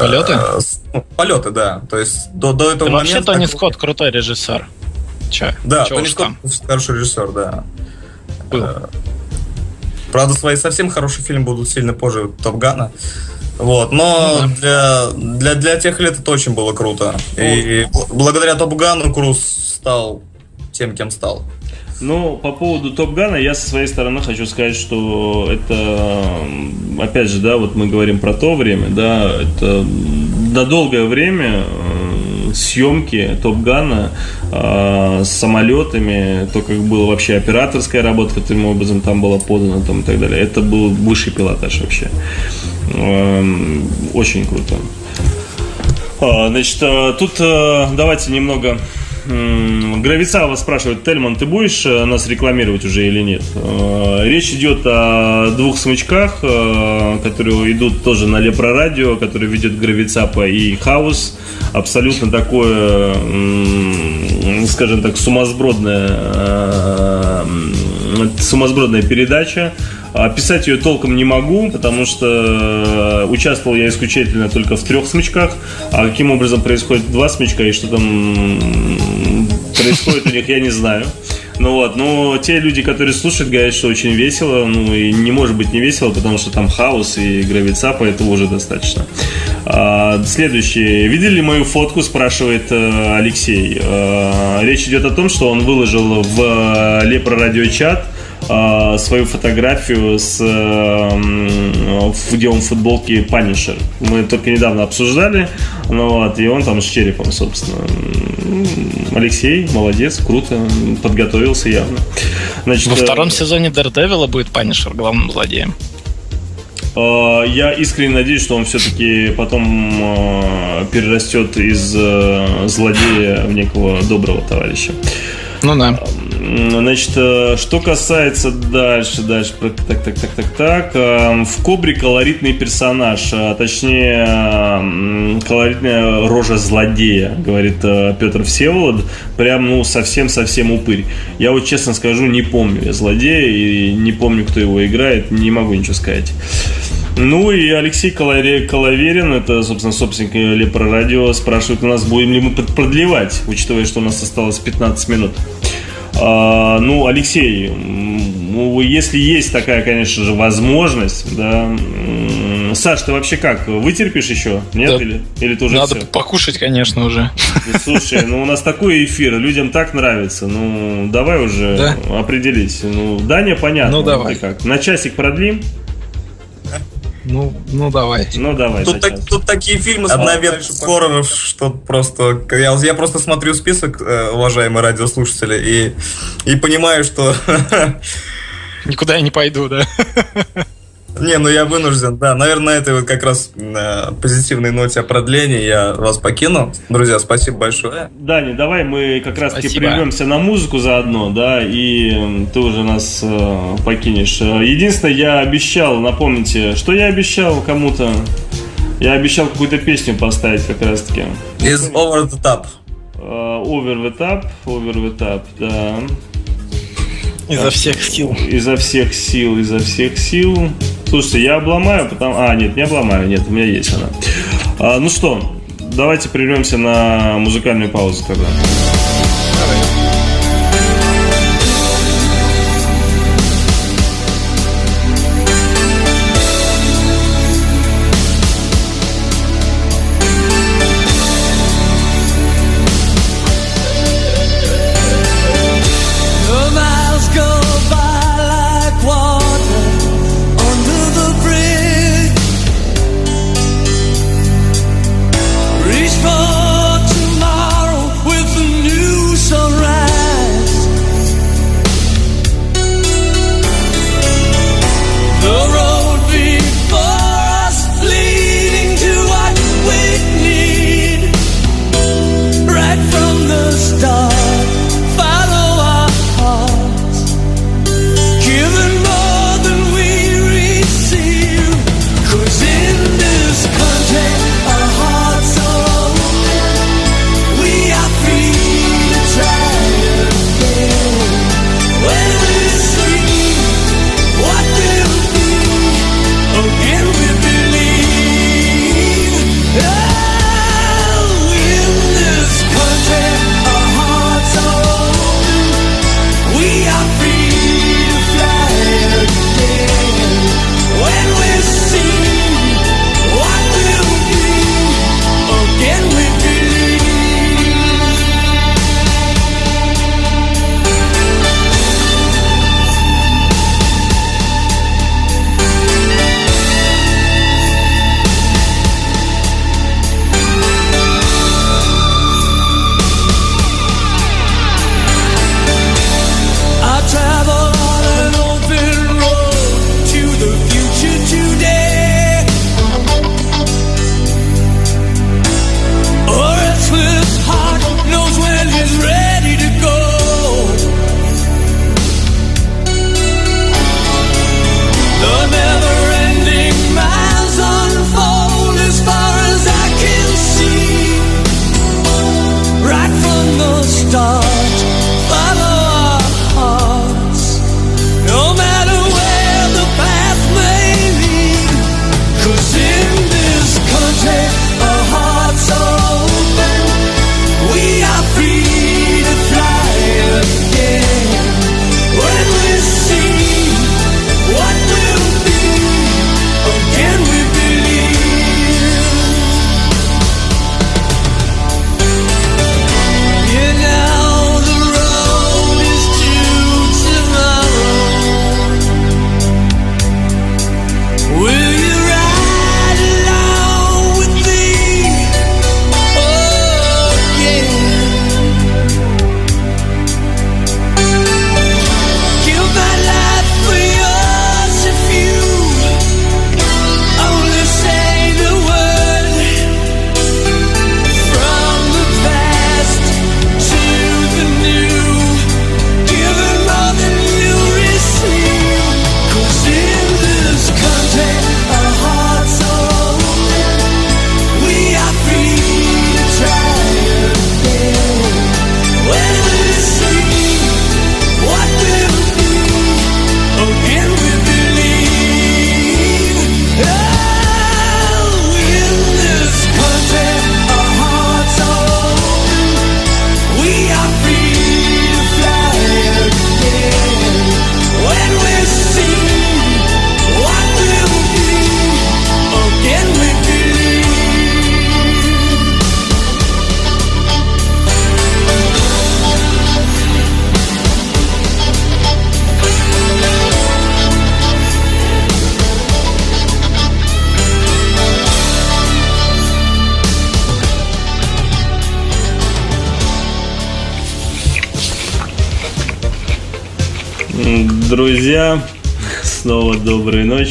Полеты? э, с- ну, полеты, да. То есть до, до этого Да вообще момента... Тони так- Скотт крутой режиссер. Че? Да, Чё Тони Скотт там хороший режиссер, да. был. Правда, свои совсем хорошие фильмы будут сильно позже Топгана. Вот, но Ну для, для, для тех лет это очень было круто. И бл- благодаря Топгану Круз стал тем, кем стал. Ну, по поводу Топ Гана, я со своей стороны хочу сказать, что это, опять же, да, вот мы говорим про то время, да, это на долгое время э, съемки Топ Гана э, с самолетами, то, как была вообще операторская работа, каким образом там была подана там, и так далее, это был высший пилотаж вообще. Эм, Очень круто. А, Значит, э, тут давайте немного... Гравицава спрашивает, Тельман, ты будешь э, нас рекламировать уже или нет? Э, Речь идет о двух смычках, э, которые идут тоже на Лепро Радио, которые ведет Гравицапа и Хаус. Абсолютно такое, скажем так, сумасбродное, м, сумасбродная передача. Описать ее толком не могу, потому что э, участвовал я исключительно только в трех смычках. А каким образом происходит два смычка и что там происходит у них, я не знаю. Ну вот, но те люди, которые слушают, говорят, что очень весело, ну и не может быть не весело, потому что там хаос и гравицапа, этого уже достаточно. А, следующий. Видели мою фотку, спрашивает э, Алексей. А, речь идет о том, что он выложил в Лепро радиочат свою фотографию с э, где он в футболке Punisher. Мы только недавно обсуждали, ну вот, и он там с черепом, собственно. Алексей, молодец, круто, подготовился явно. Значит, Во втором сезоне Daredevil будет Punisher главным злодеем. Э, я искренне надеюсь, что он все-таки потом э, перерастет из э, злодея в некого доброго товарища. Ну да. Значит, что касается дальше, дальше, так, так, так, так, так, в Кобре колоритный персонаж, а точнее, колоритная рожа злодея, говорит Петр Всеволод, прям, ну, совсем-совсем упырь. Я вот честно скажу, не помню я злодея и не помню, кто его играет, не могу ничего сказать. Ну и Алексей Коловерин, это, собственно, собственник Лепро Радио, спрашивает у нас, будем ли мы продлевать, учитывая, что у нас осталось 15 минут. А, ну, Алексей, ну, если есть такая, конечно же, возможность, да. Саш, ты вообще как? Вытерпишь еще? Нет? Да. Или, или ты уже Надо все? покушать, конечно, уже. Слушай, ну у нас такой эфир, людям так нравится. Ну, давай уже да? определись. Ну, Даня, понятно. Ну, давай. Ты как? На часик продлим? Ну, ну давай. Ну давай. Тут, так, тут такие фильмы с хорроров, что просто я, я просто смотрю список, э, уважаемые радиослушатели, и, и понимаю, что [LAUGHS] никуда я не пойду, да. [LAUGHS] Не, ну я вынужден, да. Наверное, на этой вот как раз э, позитивной ноте о продлении я вас покину. Друзья, спасибо большое. Дани, давай мы как раз таки прервемся на музыку заодно, да, и ты уже нас э, покинешь. Единственное, я обещал, напомните, что я обещал кому-то? Я обещал какую-то песню поставить как раз таки. Из Over the Top. Uh, over the Top, Over the Top, да. Изо всех сил. Изо всех сил, изо всех сил. Слушайте, я обломаю, потому... А, нет, не обломаю, нет, у меня есть она. А, ну что, давайте прервемся на музыкальную паузу тогда. for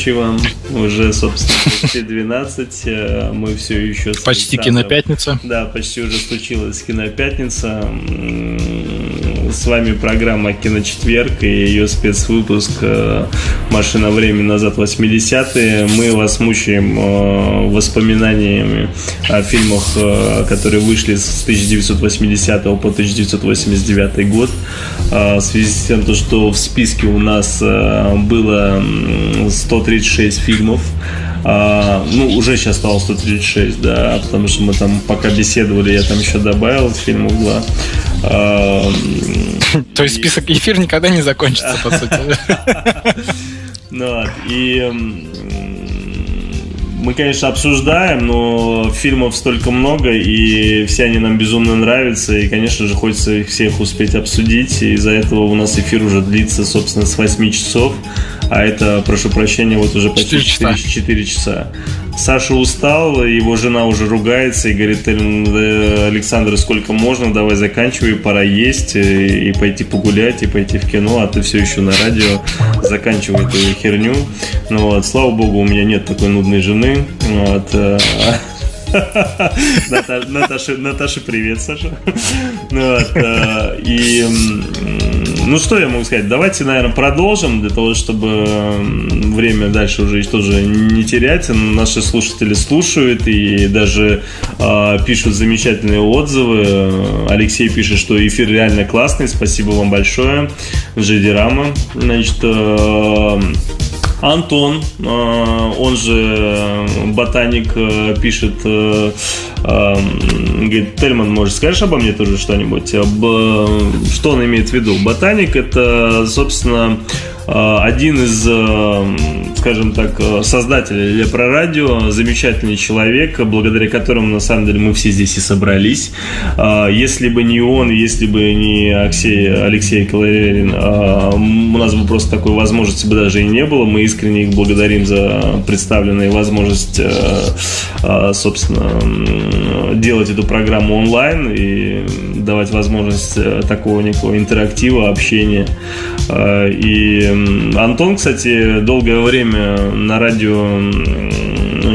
ночи вам. Уже, собственно, почти 12. Э, мы все еще... Почти кинопятница. Да, почти уже случилась кинопятница. С вами программа Киночетверг и ее спецвыпуск э, «Машина времени назад 80-е». Мы вас мучаем э, воспоминаниями о фильмах, которые вышли с 1980 по 1989 год. В связи с тем, что в списке у нас было 136 фильмов. А, ну, уже сейчас стало 136, да, потому что мы там пока беседовали, я там еще добавил фильмов два. А, То есть список эфир никогда не закончится, по сути. Ну, и мы, конечно, обсуждаем, но фильмов столько много, и все они нам безумно нравятся, и, конечно же, хочется их всех успеть обсудить, и из-за этого у нас эфир уже длится, собственно, с 8 часов, а это, прошу прощения, вот уже почти 4 часа. 4 часа. Саша устал, его жена уже ругается и говорит, Александр, сколько можно, давай заканчивай, пора есть и пойти погулять, и пойти в кино, а ты все еще на радио, заканчивай эту херню. Ну вот, слава богу, у меня нет такой нудной жены. Вот, э, [LAUGHS] Наташа, привет, Саша. Ну э, и ну что я могу сказать? Давайте, наверное, продолжим для того, чтобы время дальше уже тоже не терять. Наши слушатели слушают и даже э, пишут замечательные отзывы. Алексей пишет, что эфир реально классный. Спасибо вам большое. Джеди Рама. Значит, э, Антон, э, он же ботаник, э, пишет, э, говорит, Тельман, может, скажешь обо мне тоже что-нибудь? Что он имеет в виду? Ботаник – это, собственно, Э, один из, э, скажем так, э, создателей Лепрорадио, замечательный человек, благодаря которому, на самом деле, мы все здесь и собрались. Если бы не он, если бы не Алексей, Алексей Калаверин, у нас бы просто такой возможности бы даже и не было. Мы искренне их благодарим за представленную возможность, собственно, делать эту программу онлайн и давать возможность такого некого интерактива, общения. И Антон, кстати, долгое время на радио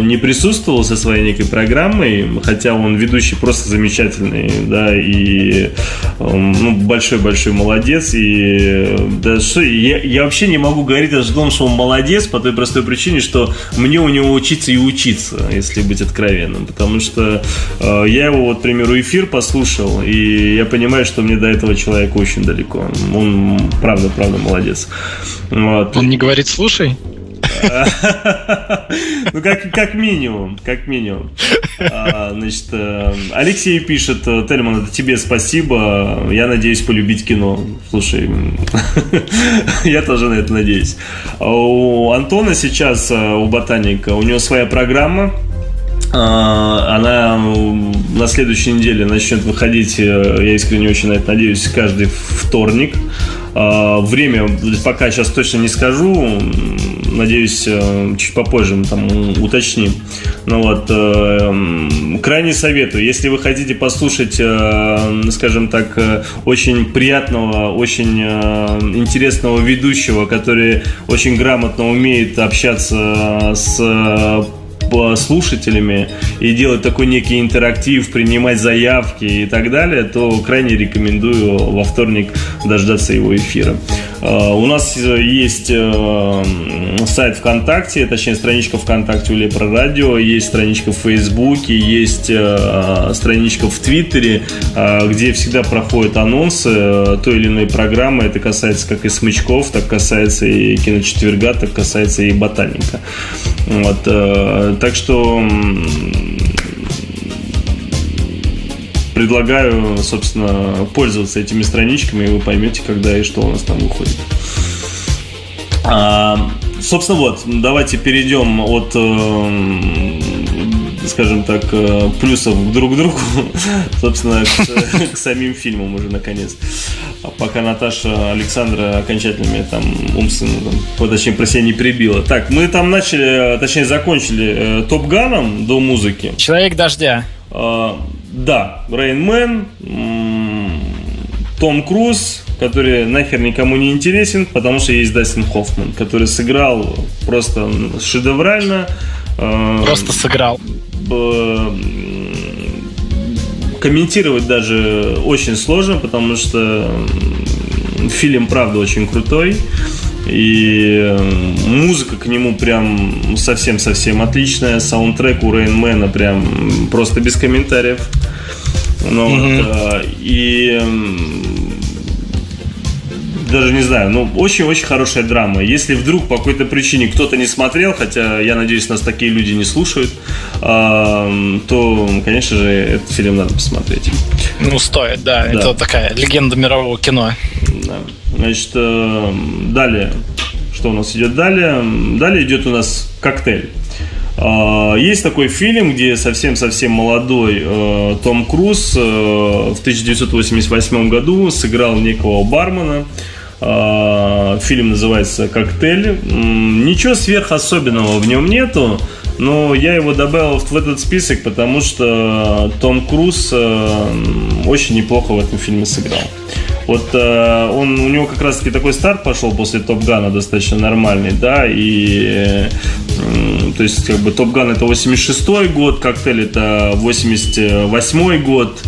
не присутствовал со своей некой программой, хотя он ведущий просто замечательный, да, и ну, большой-большой молодец, и да, что, я, я вообще не могу говорить о том, что он молодец, по той простой причине, что мне у него учиться и учиться, если быть откровенным, потому что э, я его, вот, к примеру, эфир послушал, и я понимаю, что мне до этого человека очень далеко. Он, правда, правда, молодец. Вот. Он не говорит «слушай»? Ну, как, как минимум, как минимум. А, значит, э, Алексей пишет, э, Тельман, это тебе спасибо. Я надеюсь полюбить кино. Слушай, [LAUGHS] я тоже на это надеюсь. А у Антона сейчас, э, у Ботаника, у него своя программа. А, она на следующей неделе начнет выходить, я искренне очень на это надеюсь, каждый вторник. А, время пока сейчас точно не скажу. Надеюсь, э, чуть попозже мы там уточним. Ну вот, э, крайне советую, если вы хотите послушать, э, скажем так, очень приятного, очень интересного ведущего, который очень грамотно умеет общаться с слушателями и делать такой некий интерактив, принимать заявки и так далее, то крайне рекомендую во вторник дождаться его эфира. А, у нас есть э, сайт ВКонтакте, точнее страничка ВКонтакте у Лепро Радио, есть страничка в Фейсбуке, есть э, страничка в Твиттере, э, где всегда проходят анонсы той или иной программы. Это касается как и смычков, так касается и киночетверга, так касается и ботаника. Вот, так что предлагаю, собственно, пользоваться этими страничками, и вы поймете, когда и что у нас там выходит. А, собственно, вот, давайте перейдем от, э, скажем так, э, плюсов друг к другу, [LAUGHS] собственно, к, к самим фильмам уже наконец. А пока Наташа Александра окончательно меня там умственно, там, точнее, про себя не прибила. Так, мы там начали, точнее, закончили э, Топ Ганом до музыки. Человек дождя. А, да, Рейнмен, Том Круз, который нахер никому не интересен, потому что есть Дастин Хоффман, который сыграл просто шедеврально. Э, просто сыграл. Комментировать даже очень сложно, потому что фильм, правда, очень крутой. И музыка к нему прям совсем-совсем отличная. Саундтрек у Рейнмена прям просто без комментариев. Ну, mm-hmm. вот, и даже не знаю, ну, очень-очень хорошая драма. Если вдруг по какой-то причине кто-то не смотрел, хотя я надеюсь, нас такие люди не слушают, то, конечно же, этот фильм надо посмотреть. Ну, стоит, да. да. Это такая легенда мирового кино. Да. Значит, далее. Что у нас идет далее? Далее идет у нас коктейль. А, есть такой фильм, где совсем-совсем молодой э, Том Круз э, в 1988 году сыграл некого бармена. А, фильм называется «Коктейль». Ничего сверхособенного в нем нету, но я его добавил в этот список, потому что Том Круз э, очень неплохо в этом фильме сыграл. Вот э, он, у него как раз-таки такой старт пошел после Топ Гана достаточно нормальный, да, и то есть как бы Топ Ган это 86 год, Коктейль это 88 год,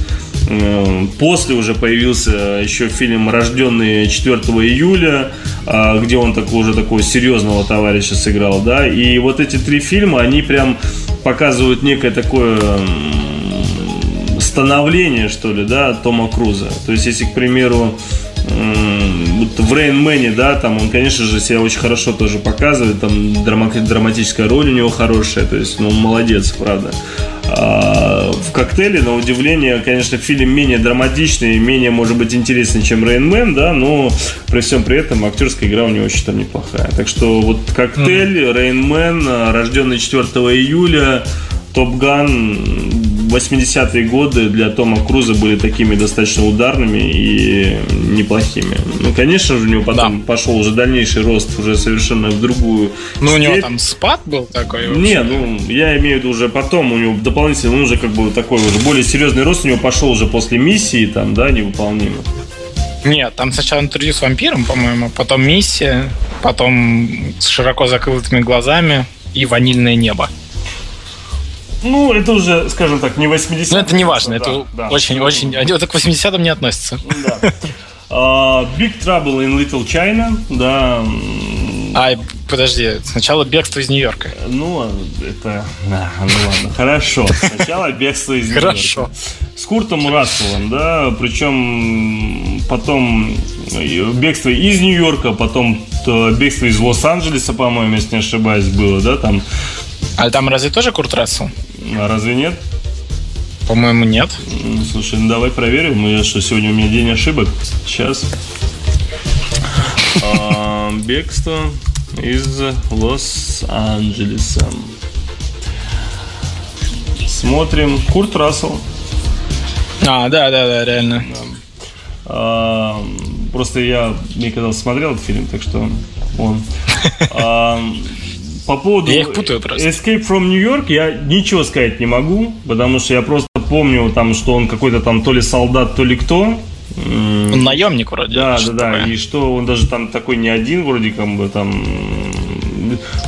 После уже появился еще фильм «Рожденный 4 июля», э, где он такой, уже такого серьезного товарища сыграл, да, и вот эти три фильма, они прям показывают некое такое становление, что ли, да, Тома Круза. То есть, если, к примеру, в Рейнмене, да, там он, конечно же, себя очень хорошо тоже показывает, там драматическая роль у него хорошая, то есть, ну, молодец, правда. В коктейле, на удивление, конечно, фильм менее драматичный, менее, может быть, интересный, чем Рейнмен, да, но при всем при этом актерская игра у него очень там неплохая. Так что вот коктейль, Рейнмен, рожденный 4 июля, Топ Ган 80-е годы для Тома Круза были такими достаточно ударными и неплохими. Ну, конечно же, у него потом да. пошел уже дальнейший рост уже совершенно в другую Ну, у него там спад был такой? Вообще. Не, ну, я имею в виду уже потом, у него дополнительно, он уже как бы такой уже более серьезный рост у него пошел уже после миссии, там, да, невыполнимый. Нет, там сначала интервью с вампиром, по-моему, потом миссия, потом с широко закрытыми глазами и ванильное небо. Ну, это уже, скажем так, не 80 Ну, это не важно, это да, очень-очень... Да. Это к 80-м не относится. Да. Uh, Big Trouble in Little China, да. Ай, подожди, сначала бегство из Нью-Йорка. Ну, это... Да, ну ладно, хорошо. Сначала бегство из Нью-Йорка. Хорошо. С Куртом Расселом, да, причем потом бегство из Нью-Йорка, потом бегство из Лос-Анджелеса, по-моему, если не ошибаюсь, было, да, там. А там разве тоже Курт Рассел? А разве нет? По-моему, нет. Слушай, ну давай проверим. Ну, я что, сегодня у меня день ошибок. Сейчас. А, бегство из Лос-Анджелеса. Смотрим. Курт Рассел. А, да, да, да, реально. А, просто я, мне казалось, смотрел этот фильм, так что он. [LAUGHS] По поводу я их путаю просто. Escape from New York я ничего сказать не могу, потому что я просто помню там, что он какой-то там то ли солдат, то ли кто. Он наемник вроде. Да, да, да. Такое. И что он даже там такой не один, вроде как бы там.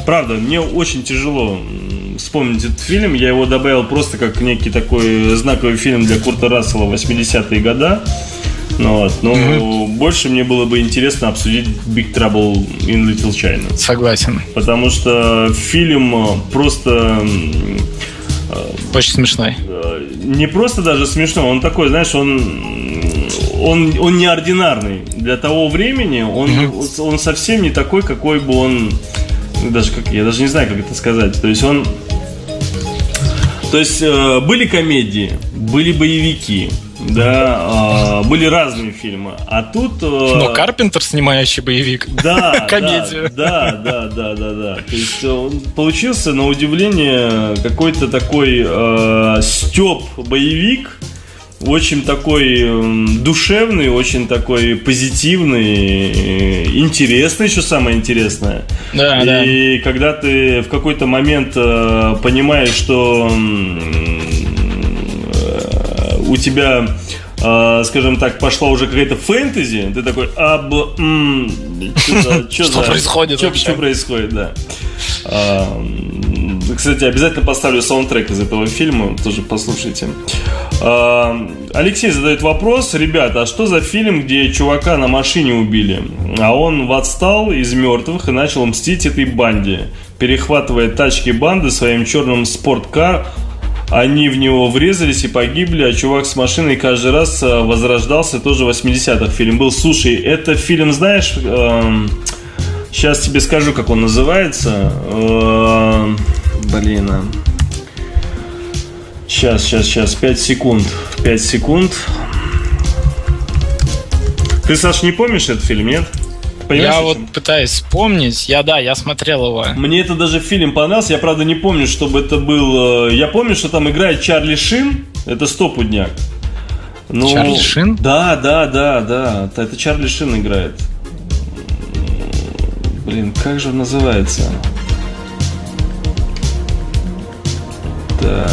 Правда, мне очень тяжело вспомнить этот фильм. Я его добавил просто как некий такой знаковый фильм для Курта Рассела 80-е годы. Ну, вот. Но угу. больше мне было бы интересно обсудить Big Trouble in Little China. Согласен. Потому что фильм э, просто... Э, Очень смешной. Э, не просто даже смешной, он такой, знаешь, он он, он неординарный. Для того времени он, угу. он совсем не такой, какой бы он... Даже как, я даже не знаю, как это сказать. То есть он... То есть были комедии, были боевики, да, э, были разные фильмы. А тут... Э, Но Карпентер, снимающий боевик. Да, [LAUGHS] комедию. Да, да, да, да, да. То есть он получился, на удивление, какой-то такой э, степ боевик, очень такой душевный, очень такой позитивный, э, интересный, что самое интересное. Да, И да. когда ты в какой-то момент э, понимаешь, что у тебя э, скажем так, пошла уже какая-то фэнтези, ты такой, а, б, м, [LAUGHS] что, происходит Что, происходит, да. А, кстати, обязательно поставлю саундтрек из этого фильма, тоже послушайте. А, Алексей задает вопрос, ребята, а что за фильм, где чувака на машине убили, а он восстал из мертвых и начал мстить этой банде, перехватывая тачки банды своим черным спорткар, они в него врезались и погибли, а чувак с машиной каждый раз э, возрождался, тоже в 80-х фильм был. Слушай, это фильм, знаешь, эм, сейчас тебе скажу, как он называется. Эм, блин, а. Сейчас, сейчас, сейчас, 5 секунд. 5 секунд. Ты, Саш, не помнишь этот фильм, нет? Понимаешь, Я вот пытаюсь вспомнить. Я, да, я смотрел его. Мне это даже фильм понравился. Я, правда, не помню, чтобы это был... э, Я помню, что там играет Чарли Шин. Это стопудняк. Ну, Чарли Шин? Да, да, да, да. Это Чарли Шин играет. Блин, как же он называется? Так.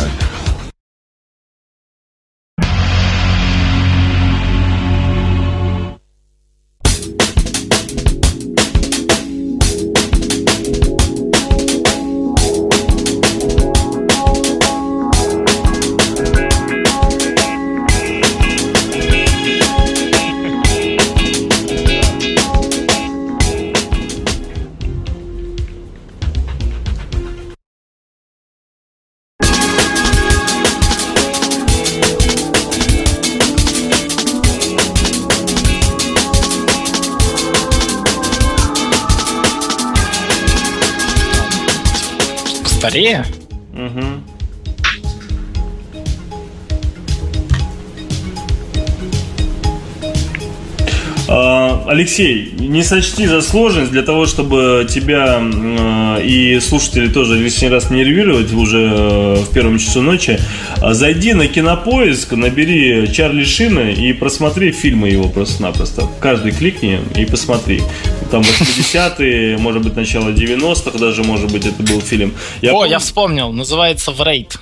Алексей, не сочти за сложность для того, чтобы тебя э, и слушатели тоже лишний раз не нервировать уже э, в первом часу ночи. а, Зайди на кинопоиск, набери Чарли Шина и просмотри фильмы его просто-напросто. Каждый кликни и посмотри. Там 80-е, может быть, начало 90-х даже, может быть, это был фильм. Я О, помню- я вспомнил. Называется «Врейд».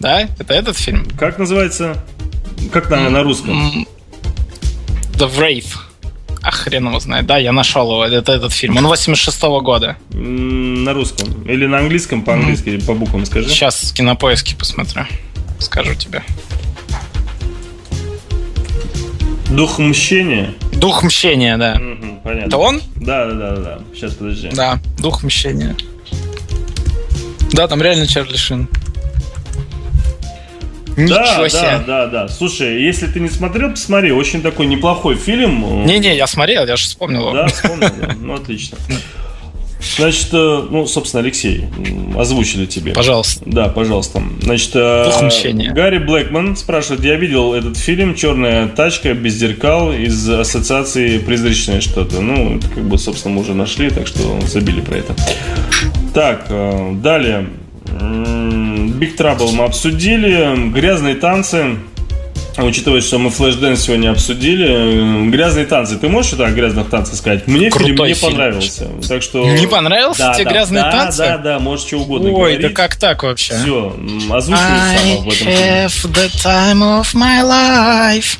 Да? Это этот фильм? Как называется? Как на, на русском? The Wraith. А хрен его знает. Да, я нашел его. Это этот фильм. Он 86 года. М, На русском. Или на английском, по-английски, или по буквам скажи. Сейчас в кинопоиске посмотрю. Скажу тебе. Дух мщения. Дух мщения, да. Мгм, понятно. Это он? Да, да, да, да. Сейчас, подожди. Да, дух мщения. Да, там реально Чарли Шин. Да, Ничего да, себе. да, да. Слушай, если ты не смотрел, посмотри. Очень такой неплохой фильм. Не-не, я смотрел, я же вспомнил. Да, вспомнил. да. Ну, отлично. Значит, э, ну, собственно, Алексей, озвучили тебе. Пожалуйста. Да, пожалуйста. Значит, э. Гарри Блэкман спрашивает, я видел этот фильм «Черная тачка без зеркал» из ассоциации «Призрачное что-то». Ну, это как бы, собственно, мы уже нашли, так что забили про это. Так, э, далее. Big Trouble мы обсудили. Грязные танцы. Учитывая, что мы Flashdance сегодня обсудили, грязные танцы. Ты можешь что-то о грязных танцах сказать? Мне фильм Крутой не фильм. понравился. Так что... Не понравился Да, тебе да, грязные да, танцы? Да, да, можешь что угодно Ой, говорить. да как так вообще? Все, озвучивай I сам в этом фильме. have the time of my life.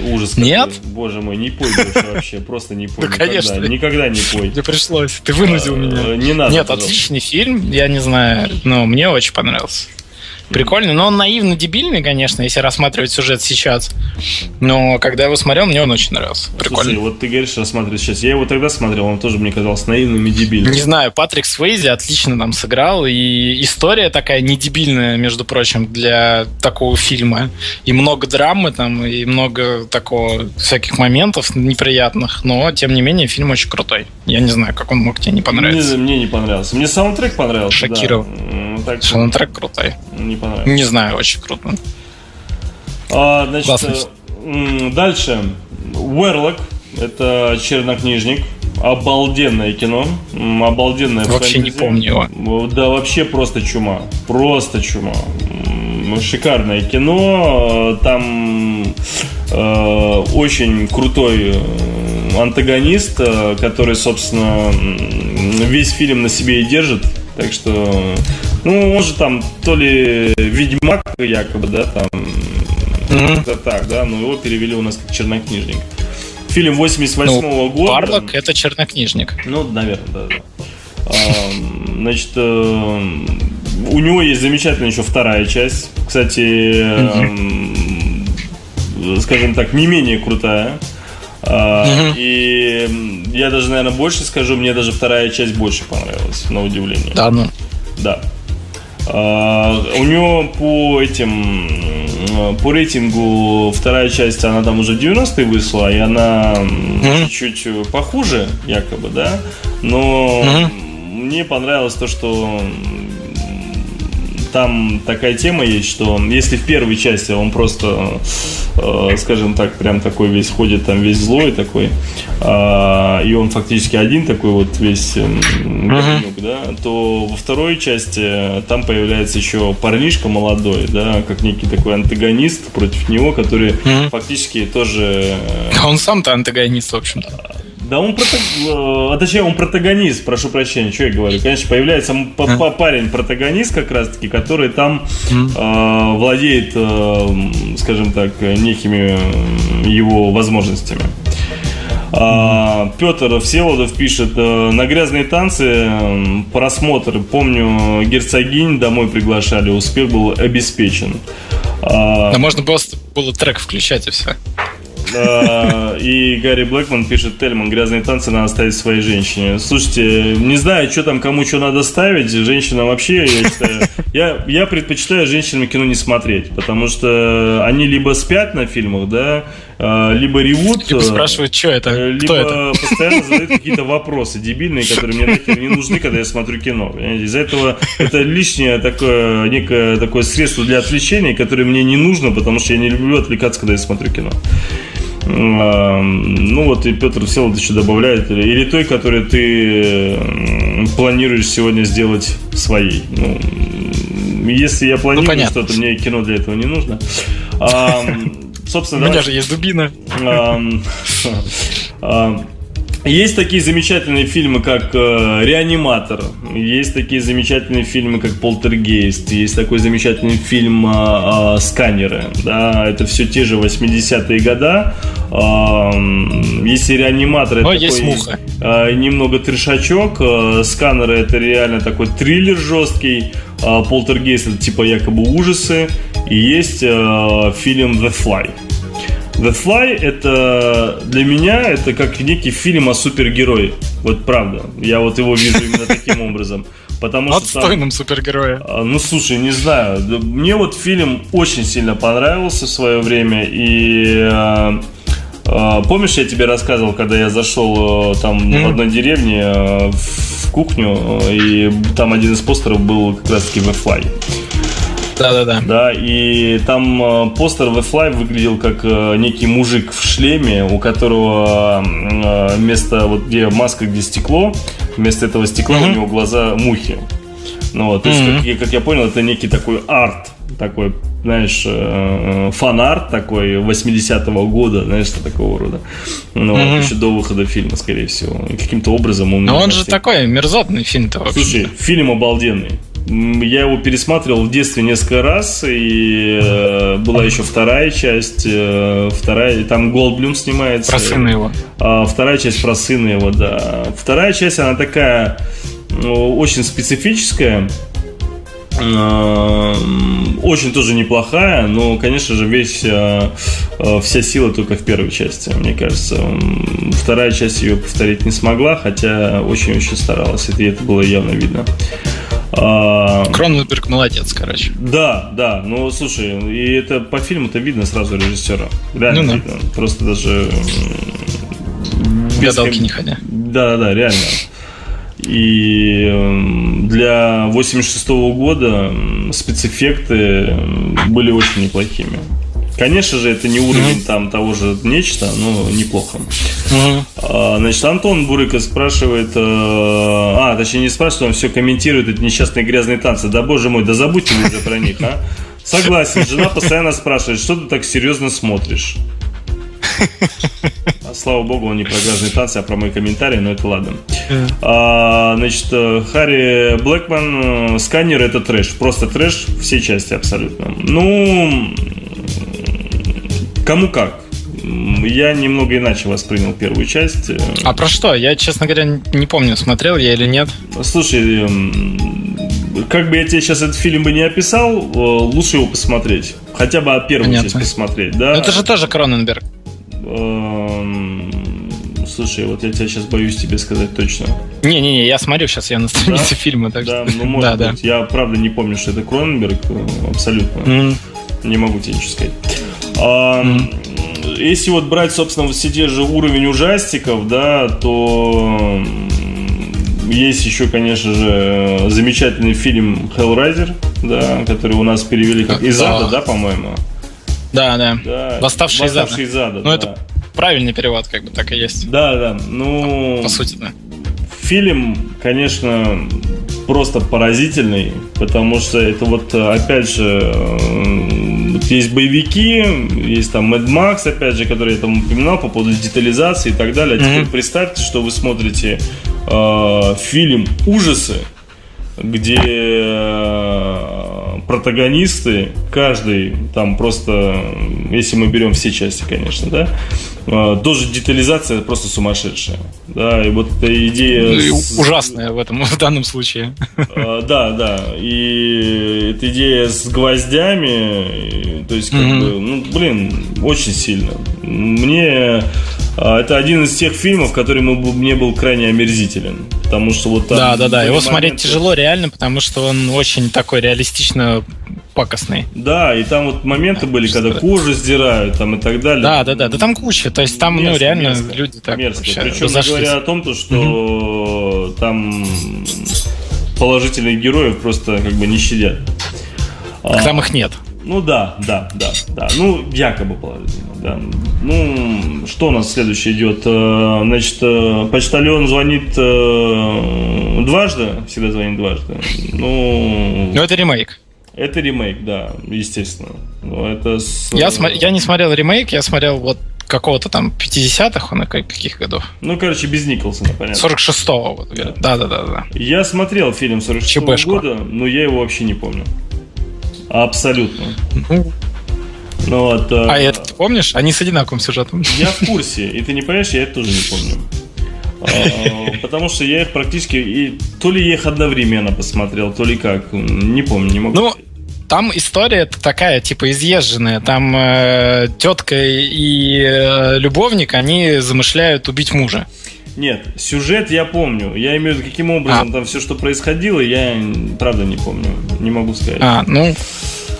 Ужас какой. Нет? Боже мой, не пой больше вообще. Просто не пой. Да, никогда. конечно. Никогда не пой. Тебе пришлось, ты вынудил Э, меня. Не надо. Нет, отличный фильм, я не знаю, но мне очень понравился. Прикольный, но он наивно-дебильный, конечно, если рассматривать сюжет сейчас. Но когда я его смотрел, мне он очень нравился. Прикольно. Слушай, вот ты говоришь, рассматривать сейчас. Я его тогда смотрел, он тоже мне казался наивным и дебильным. Не знаю, Патрик Свейзи отлично там сыграл, и история такая не дебильная, между прочим, для такого фильма. И много драмы там, и много такого всяких моментов неприятных, но, тем не менее, фильм очень крутой. Я не знаю, как он мог тебе не понравиться. Мне, мне не понравился. Мне саундтрек понравился. Шокировал. Да. Так, Саундтрек крутой. не понравился. Не знаю, очень круто. А, значит, Классный. э, дальше. Уэрлок. Это чернокнижник. Обалденное кино. Обалденное Вообще не фэнтези. помню его. Да, вообще просто чума. Просто чума. Шикарное кино. Там э, очень крутой э, антагонист, э, который, собственно, весь фильм на себе и держит. Так что, ну, он же там то ли ведьмак якобы, да, там Mm-hmm. Это так, да, но его перевели у нас как чернокнижник. Фильм 88 -го ну, года. Барлок это чернокнижник. Ну, наверное, да. да. А, значит, у него есть замечательная еще вторая часть. Кстати, скажем так, не менее крутая. Uh-huh. И я даже, наверное, больше скажу, мне даже вторая часть больше понравилась, на удивление. Да, ну. Да. Uh, у него по этим по рейтингу вторая часть, она там уже 90-е вышла, и она mm-hmm. чуть-чуть похуже, якобы, да. Но mm-hmm. мне понравилось то, что там такая тема есть, что если в первой части он просто, э, скажем так, прям такой весь ходит, там весь злой такой, э, и он фактически один такой вот весь э, говнюк, uh-huh. да, то во второй части там появляется еще парнишка молодой, да, как некий такой антагонист против него, который uh-huh. фактически тоже... Э, [LAUGHS] он сам-то антагонист, в общем-то. Да он протаг... а точнее он протагонист, прошу прощения, что я говорю. Конечно, появляется парень протагонист как раз-таки, который там э, владеет, э, скажем так, некими его возможностями. А, Петр Всеволодов пишет, на грязные танцы просмотр, помню, герцогинь домой приглашали, успех был обеспечен. А, да можно просто было трек включать и все. И Гарри Блэкман пишет, Тельман, грязные танцы надо ставить своей женщине. Слушайте, не знаю, что там кому что надо ставить. Женщина вообще, я считаю, я, я предпочитаю женщинам кино не смотреть, потому что они либо спят на фильмах, да, либо ревут. Либо спрашивают, что это, э, либо это? [LAUGHS] постоянно задают какие-то вопросы дебильные, которые мне нахер не нужны, когда я смотрю кино. Из-за этого это лишнее такое, некое такое средство для отвлечения, которое мне не нужно, потому что я не люблю отвлекаться, когда я смотрю кино. Ну вот и Петр Всеволод еще добавляет, или той, которую ты планируешь сегодня сделать своей. Ну, если я планирую ну, что-то, мне кино для этого не нужно. Собственно, У меня же есть дубина. Есть такие замечательные фильмы, как э, «Реаниматор», есть такие замечательные фильмы, как «Полтергейст», есть такой замечательный фильм э, э, «Сканеры». Да, это все те же 80-е года. Э, если «Реаниматор» это такой есть муха. Э, немного трешачок, э, «Сканеры» это реально такой триллер жесткий, э, «Полтергейст» это типа якобы ужасы, и есть э, фильм «The Fly». The Fly это для меня это как некий фильм о супергерое. Вот правда. Я вот его вижу именно [LAUGHS] таким образом. Потому Отстойным что там, супергерое. А, ну слушай, не знаю. Мне вот фильм очень сильно понравился в свое время. И а, а, помнишь, я тебе рассказывал, когда я зашел там mm-hmm. в одной деревне в кухню, и там один из постеров был как раз таки The Fly. Да-да-да. Да, и там э, постер The Fly выглядел как э, некий мужик в шлеме, у которого э, вместо вот где маска, где стекло, вместо этого стекла mm-hmm. у него глаза мухи. Ну вот, то mm-hmm. есть, как, как я понял, это некий такой арт, такой, знаешь, фан-арт такой 80-го года, знаешь, что такого рода. Ну, mm-hmm. еще до выхода фильма, скорее всего. И каким-то образом он... Но он же такой мерзотный фильм-то вообще. Слушай, фильм обалденный. Я его пересматривал в детстве несколько раз, и э, была еще вторая часть, э, вторая, там Голдблюм снимается. Про сына его. А, вторая часть про сына его, да. Вторая часть, она такая ну, очень специфическая, э, очень тоже неплохая, но, конечно же, весь э, э, вся сила только в первой части, мне кажется. Вторая часть ее повторить не смогла, хотя очень-очень старалась, и это было явно видно. А, Кроненберг молодец, короче. Да, да. Ну, слушай, и это по фильму-то видно сразу режиссера. Реально ну, видно. Просто даже... Гадалки ком... не ходя. Да, да, реально. И для 86 -го года спецэффекты были очень неплохими. Конечно же, это не уровень mm-hmm. там того же нечто, но неплохо. Mm-hmm. А, значит, Антон Бурыко спрашивает, э, а, точнее не спрашивает, он все комментирует эти несчастные грязные танцы. Да боже мой, да забудьте вы уже про них, а? Согласен, жена постоянно спрашивает, что ты так серьезно смотришь? [LAUGHS] А, слава богу, он не про грязные танцы, а про мои комментарии, но это ладно. А, значит, э, Харри Блэкман, э, сканер это трэш, просто трэш, все части абсолютно. Ну, кому как. Я немного иначе воспринял первую часть. А про что? Я, честно говоря, не помню, смотрел я или нет. Слушай, как бы я тебе сейчас этот фильм бы не описал, лучше его посмотреть. Хотя бы первую Понятно. часть посмотреть, да? Но это же тоже Кроненберг. Слушай, вот я тебя сейчас боюсь тебе сказать точно. Не-не-не, я смотрю сейчас, я на странице да? [LAUGHS] фильма. Так да, что... ну может да, быть. Да. Я правда не помню, что это Кроненберг, э, абсолютно. Mm. Не могу тебе ничего сказать. А, mm. Если вот брать, собственно, все те же уровень ужастиков, да, то есть еще, конечно же, замечательный фильм Hellraiser, да, который у нас перевели как из ада, да, по-моему. Да, да. да. Восставший, Восставший из ада. Ну, да. это правильный перевод, как бы так и есть. Да, да. Ну. По сути, да. Фильм, конечно, просто поразительный, потому что это вот, опять же, есть боевики, есть там Mad Max, опять же, который я там упоминал по поводу детализации и так далее. А теперь mm-hmm. представьте, что вы смотрите э, фильм ужасы, где э, протагонисты, каждый там просто, если мы берем все части, конечно, да, э, тоже детализация просто сумасшедшая. Да, и вот эта идея... Ну, с... Ужасная в этом, [LAUGHS] в данном случае. Э, да, да. И эта идея с гвоздями, то есть, как mm-hmm. бы, ну, блин, очень сильно. Мне а, это один из тех фильмов, который мне был крайне омерзителен. Потому что вот там... Да, да, да. Его моменты... смотреть тяжело реально, потому что он очень такой реалистично пакостный. Да, и там вот моменты были, когда кожу сдирают там и так далее. Да, да, да. Да там куча. То есть там, мерзко, ну, реально мерзко, люди так мерзко. Причем разошлись. говоря о том, то, что угу. там положительных героев просто как бы не щадят. Так там их нет. Ну да, да, да, да. Ну, якобы положительно, да. Ну, что у нас следующее идет? Э, значит, э, почтальон звонит э, дважды, всегда звонит дважды. Ну, ну это ремейк. Это ремейк, да, естественно. Но это с... я, см... я не смотрел ремейк, я смотрел вот какого-то там 50-х, он каких годов? Ну, короче, без Николсона, понятно. 46-го, вот, да. да, да, да, да. Я смотрел фильм 46-го года, но я его вообще не помню. Абсолютно. Ну, вот, э, а это ты помнишь? Они с одинаковым сюжетом. Я в курсе, и ты не понимаешь, я это тоже не помню. А, потому что я их практически... И, то ли я их одновременно посмотрел, то ли как. Не помню, не могу. Ну, там история такая, типа, изъезженная. Там э, тетка и э, любовник, они замышляют убить мужа. Нет, сюжет я помню. Я имею в виду, каким образом а. там все, что происходило, я правда не помню. Не могу сказать. А, ну.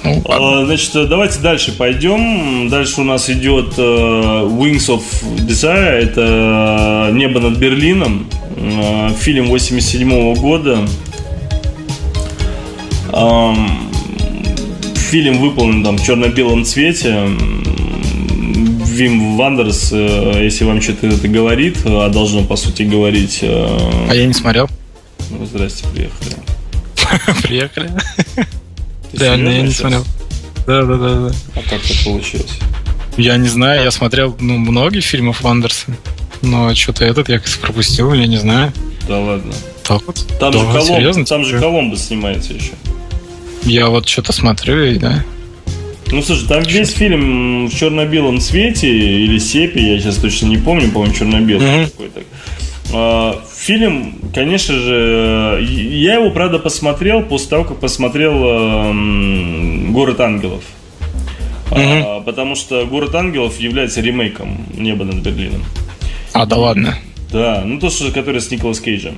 ну а, значит, давайте дальше пойдем. Дальше у нас идет uh, Wings of Desire. Это Небо над Берлином. Uh, фильм 87 -го года. Фильм выполнен там в черно-белом цвете Вим Вандерс, э, если вам что-то это говорит, а должно, по сути, говорить... Э, а я не смотрел. Ну, здрасте, приехали. [LAUGHS] Приехали? Да, я не смотрел. Да, да, да, да. А как это получилось? Я не знаю, я смотрел ну, многие фильмов Вандерса. Но что-то этот я пропустил, я не знаю. Да ладно. Так вот? Там да, же, серьезно? там же Коломбо снимается еще. Я вот что-то смотрю и да. Ну, слушай, там весь фильм в черно-белом цвете или сепе, я сейчас точно не помню, по-моему, черно-белый mm-hmm. какой-то. А, фильм, конечно же, я его, правда, посмотрел после того, как посмотрел «Город ангелов». А, потому что «Город ангелов» является ремейком «Небо над Берлином». А, да ладно? Да, ну то, что, который с Николас Кейджем.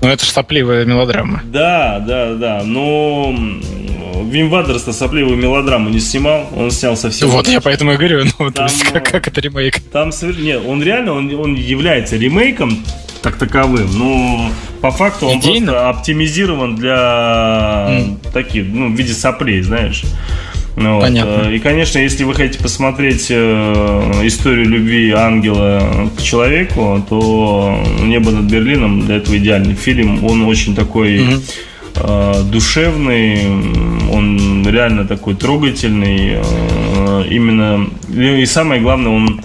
Ну, это же сопливая мелодрама. Да, да, да. Но Вим Вандерс-то сопливую мелодраму не снимал, он снял совсем... Вот, я поэтому и говорю, ну, там, есть, как, как это ремейк? Там, нет, он реально, он, он является ремейком, как таковым, но по факту он Идейно? просто оптимизирован для mm. таких, ну, в виде соплей, знаешь. Ну, вот. Понятно. И, конечно, если вы хотите посмотреть э, историю любви ангела к человеку, то «Небо над Берлином» для этого идеальный фильм. Он очень такой... Mm-hmm Э, душевный, он реально такой трогательный, э, именно и самое главное, он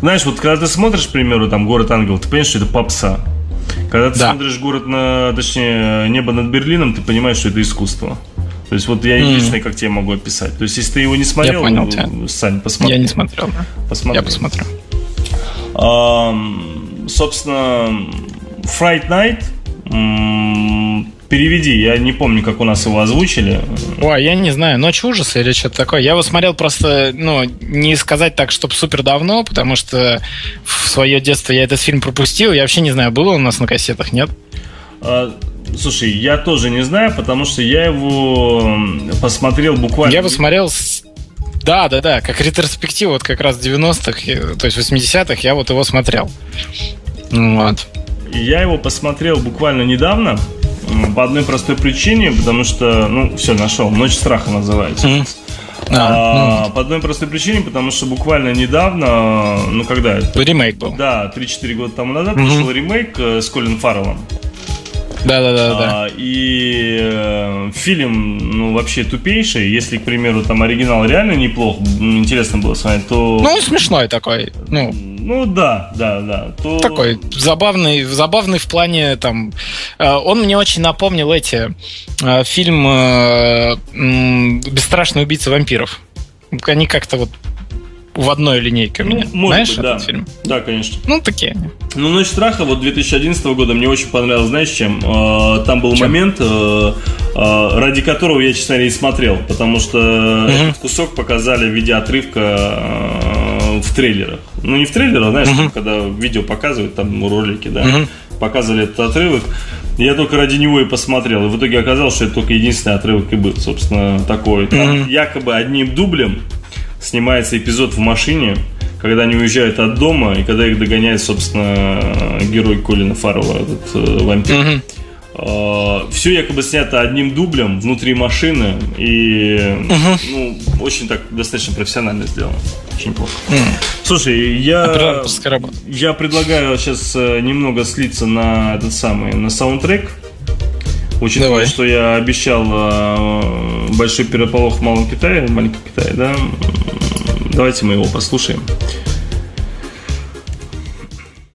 знаешь, вот когда ты смотришь, к примеру, там город ангелов, ты понимаешь, что это попса. Когда ты да. смотришь город на, точнее, небо над Берлином, ты понимаешь, что это искусство. То есть вот я единственный, как тебе могу описать. То есть если ты его не смотрел, Я понял тебя. Сань, посмотри. Я не смотрел. Посмотри. Я посмотрю. Ам, собственно, Fright Night переведи, я не помню, как у нас его озвучили. Ой, я не знаю, Ночь ужаса или что-то такое. Я его смотрел просто, ну, не сказать так, чтобы супер давно, потому что в свое детство я этот фильм пропустил. Я вообще не знаю, было у нас на кассетах, нет? А, Слушай, я тоже не знаю, потому что я его посмотрел буквально... Я его смотрел с... Да, да, да, как ретроспективу, вот как раз 90-х, э, то есть 80-х, я вот его смотрел. Вот. Я его посмотрел буквально недавно по одной простой причине, потому что, ну, все, нашел. Ночь страха называется. Мгм. А, А, По одной простой причине, потому что буквально недавно, ну когда это? ну, ремейк был. Да, 3-4 года тому назад Мгм. вышел ремейк э, с Колин Фарреллом. Да, да, да, да. А, и э, фильм, ну, вообще тупейший. Если, к примеру, там оригинал реально неплох, интересно было смотреть, то... Ну, он смешной такой. Ну, ну, да, да, да. То... такой забавный, забавный в плане там. э, Он мне очень напомнил эти э, фильм э, "Бесстрашный убийца вампиров". Они как-то вот в одной линейке у Ну, меня. может Знаешь быть, этот да. фильм? Да, конечно. Ну, такие. они. Ну, «Ночь страха» вот 2011 года мне очень понравилось, знаешь, чем? Э, Там был Чем? момент, э, э, ради которого я, честно говоря, и смотрел, потому что этот кусок показали в виде отрывка э, в трейлерах. Ну, не в трейлерах, знаешь, там, когда видео показывают, там ролики, да, показывали этот отрывок. Я только ради него и посмотрел. И в итоге оказалось, что это только единственный отрывок и был, собственно, такой. Там якобы одним дублем снимается эпизод в машине, когда они уезжают от дома, и когда их догоняет, собственно, герой Колина Фаррелла, этот э, вампир. Все якобы снято одним дублем внутри машины, и ну, очень так достаточно профессионально сделано. Очень плохо. Слушай, я, я предлагаю сейчас э, немного слиться на этот самый, на саундтрек. Учитывая, Давай. что я обещал э, большой переполох в Малом Китае, в маленьком Китае, да, давайте мы его послушаем.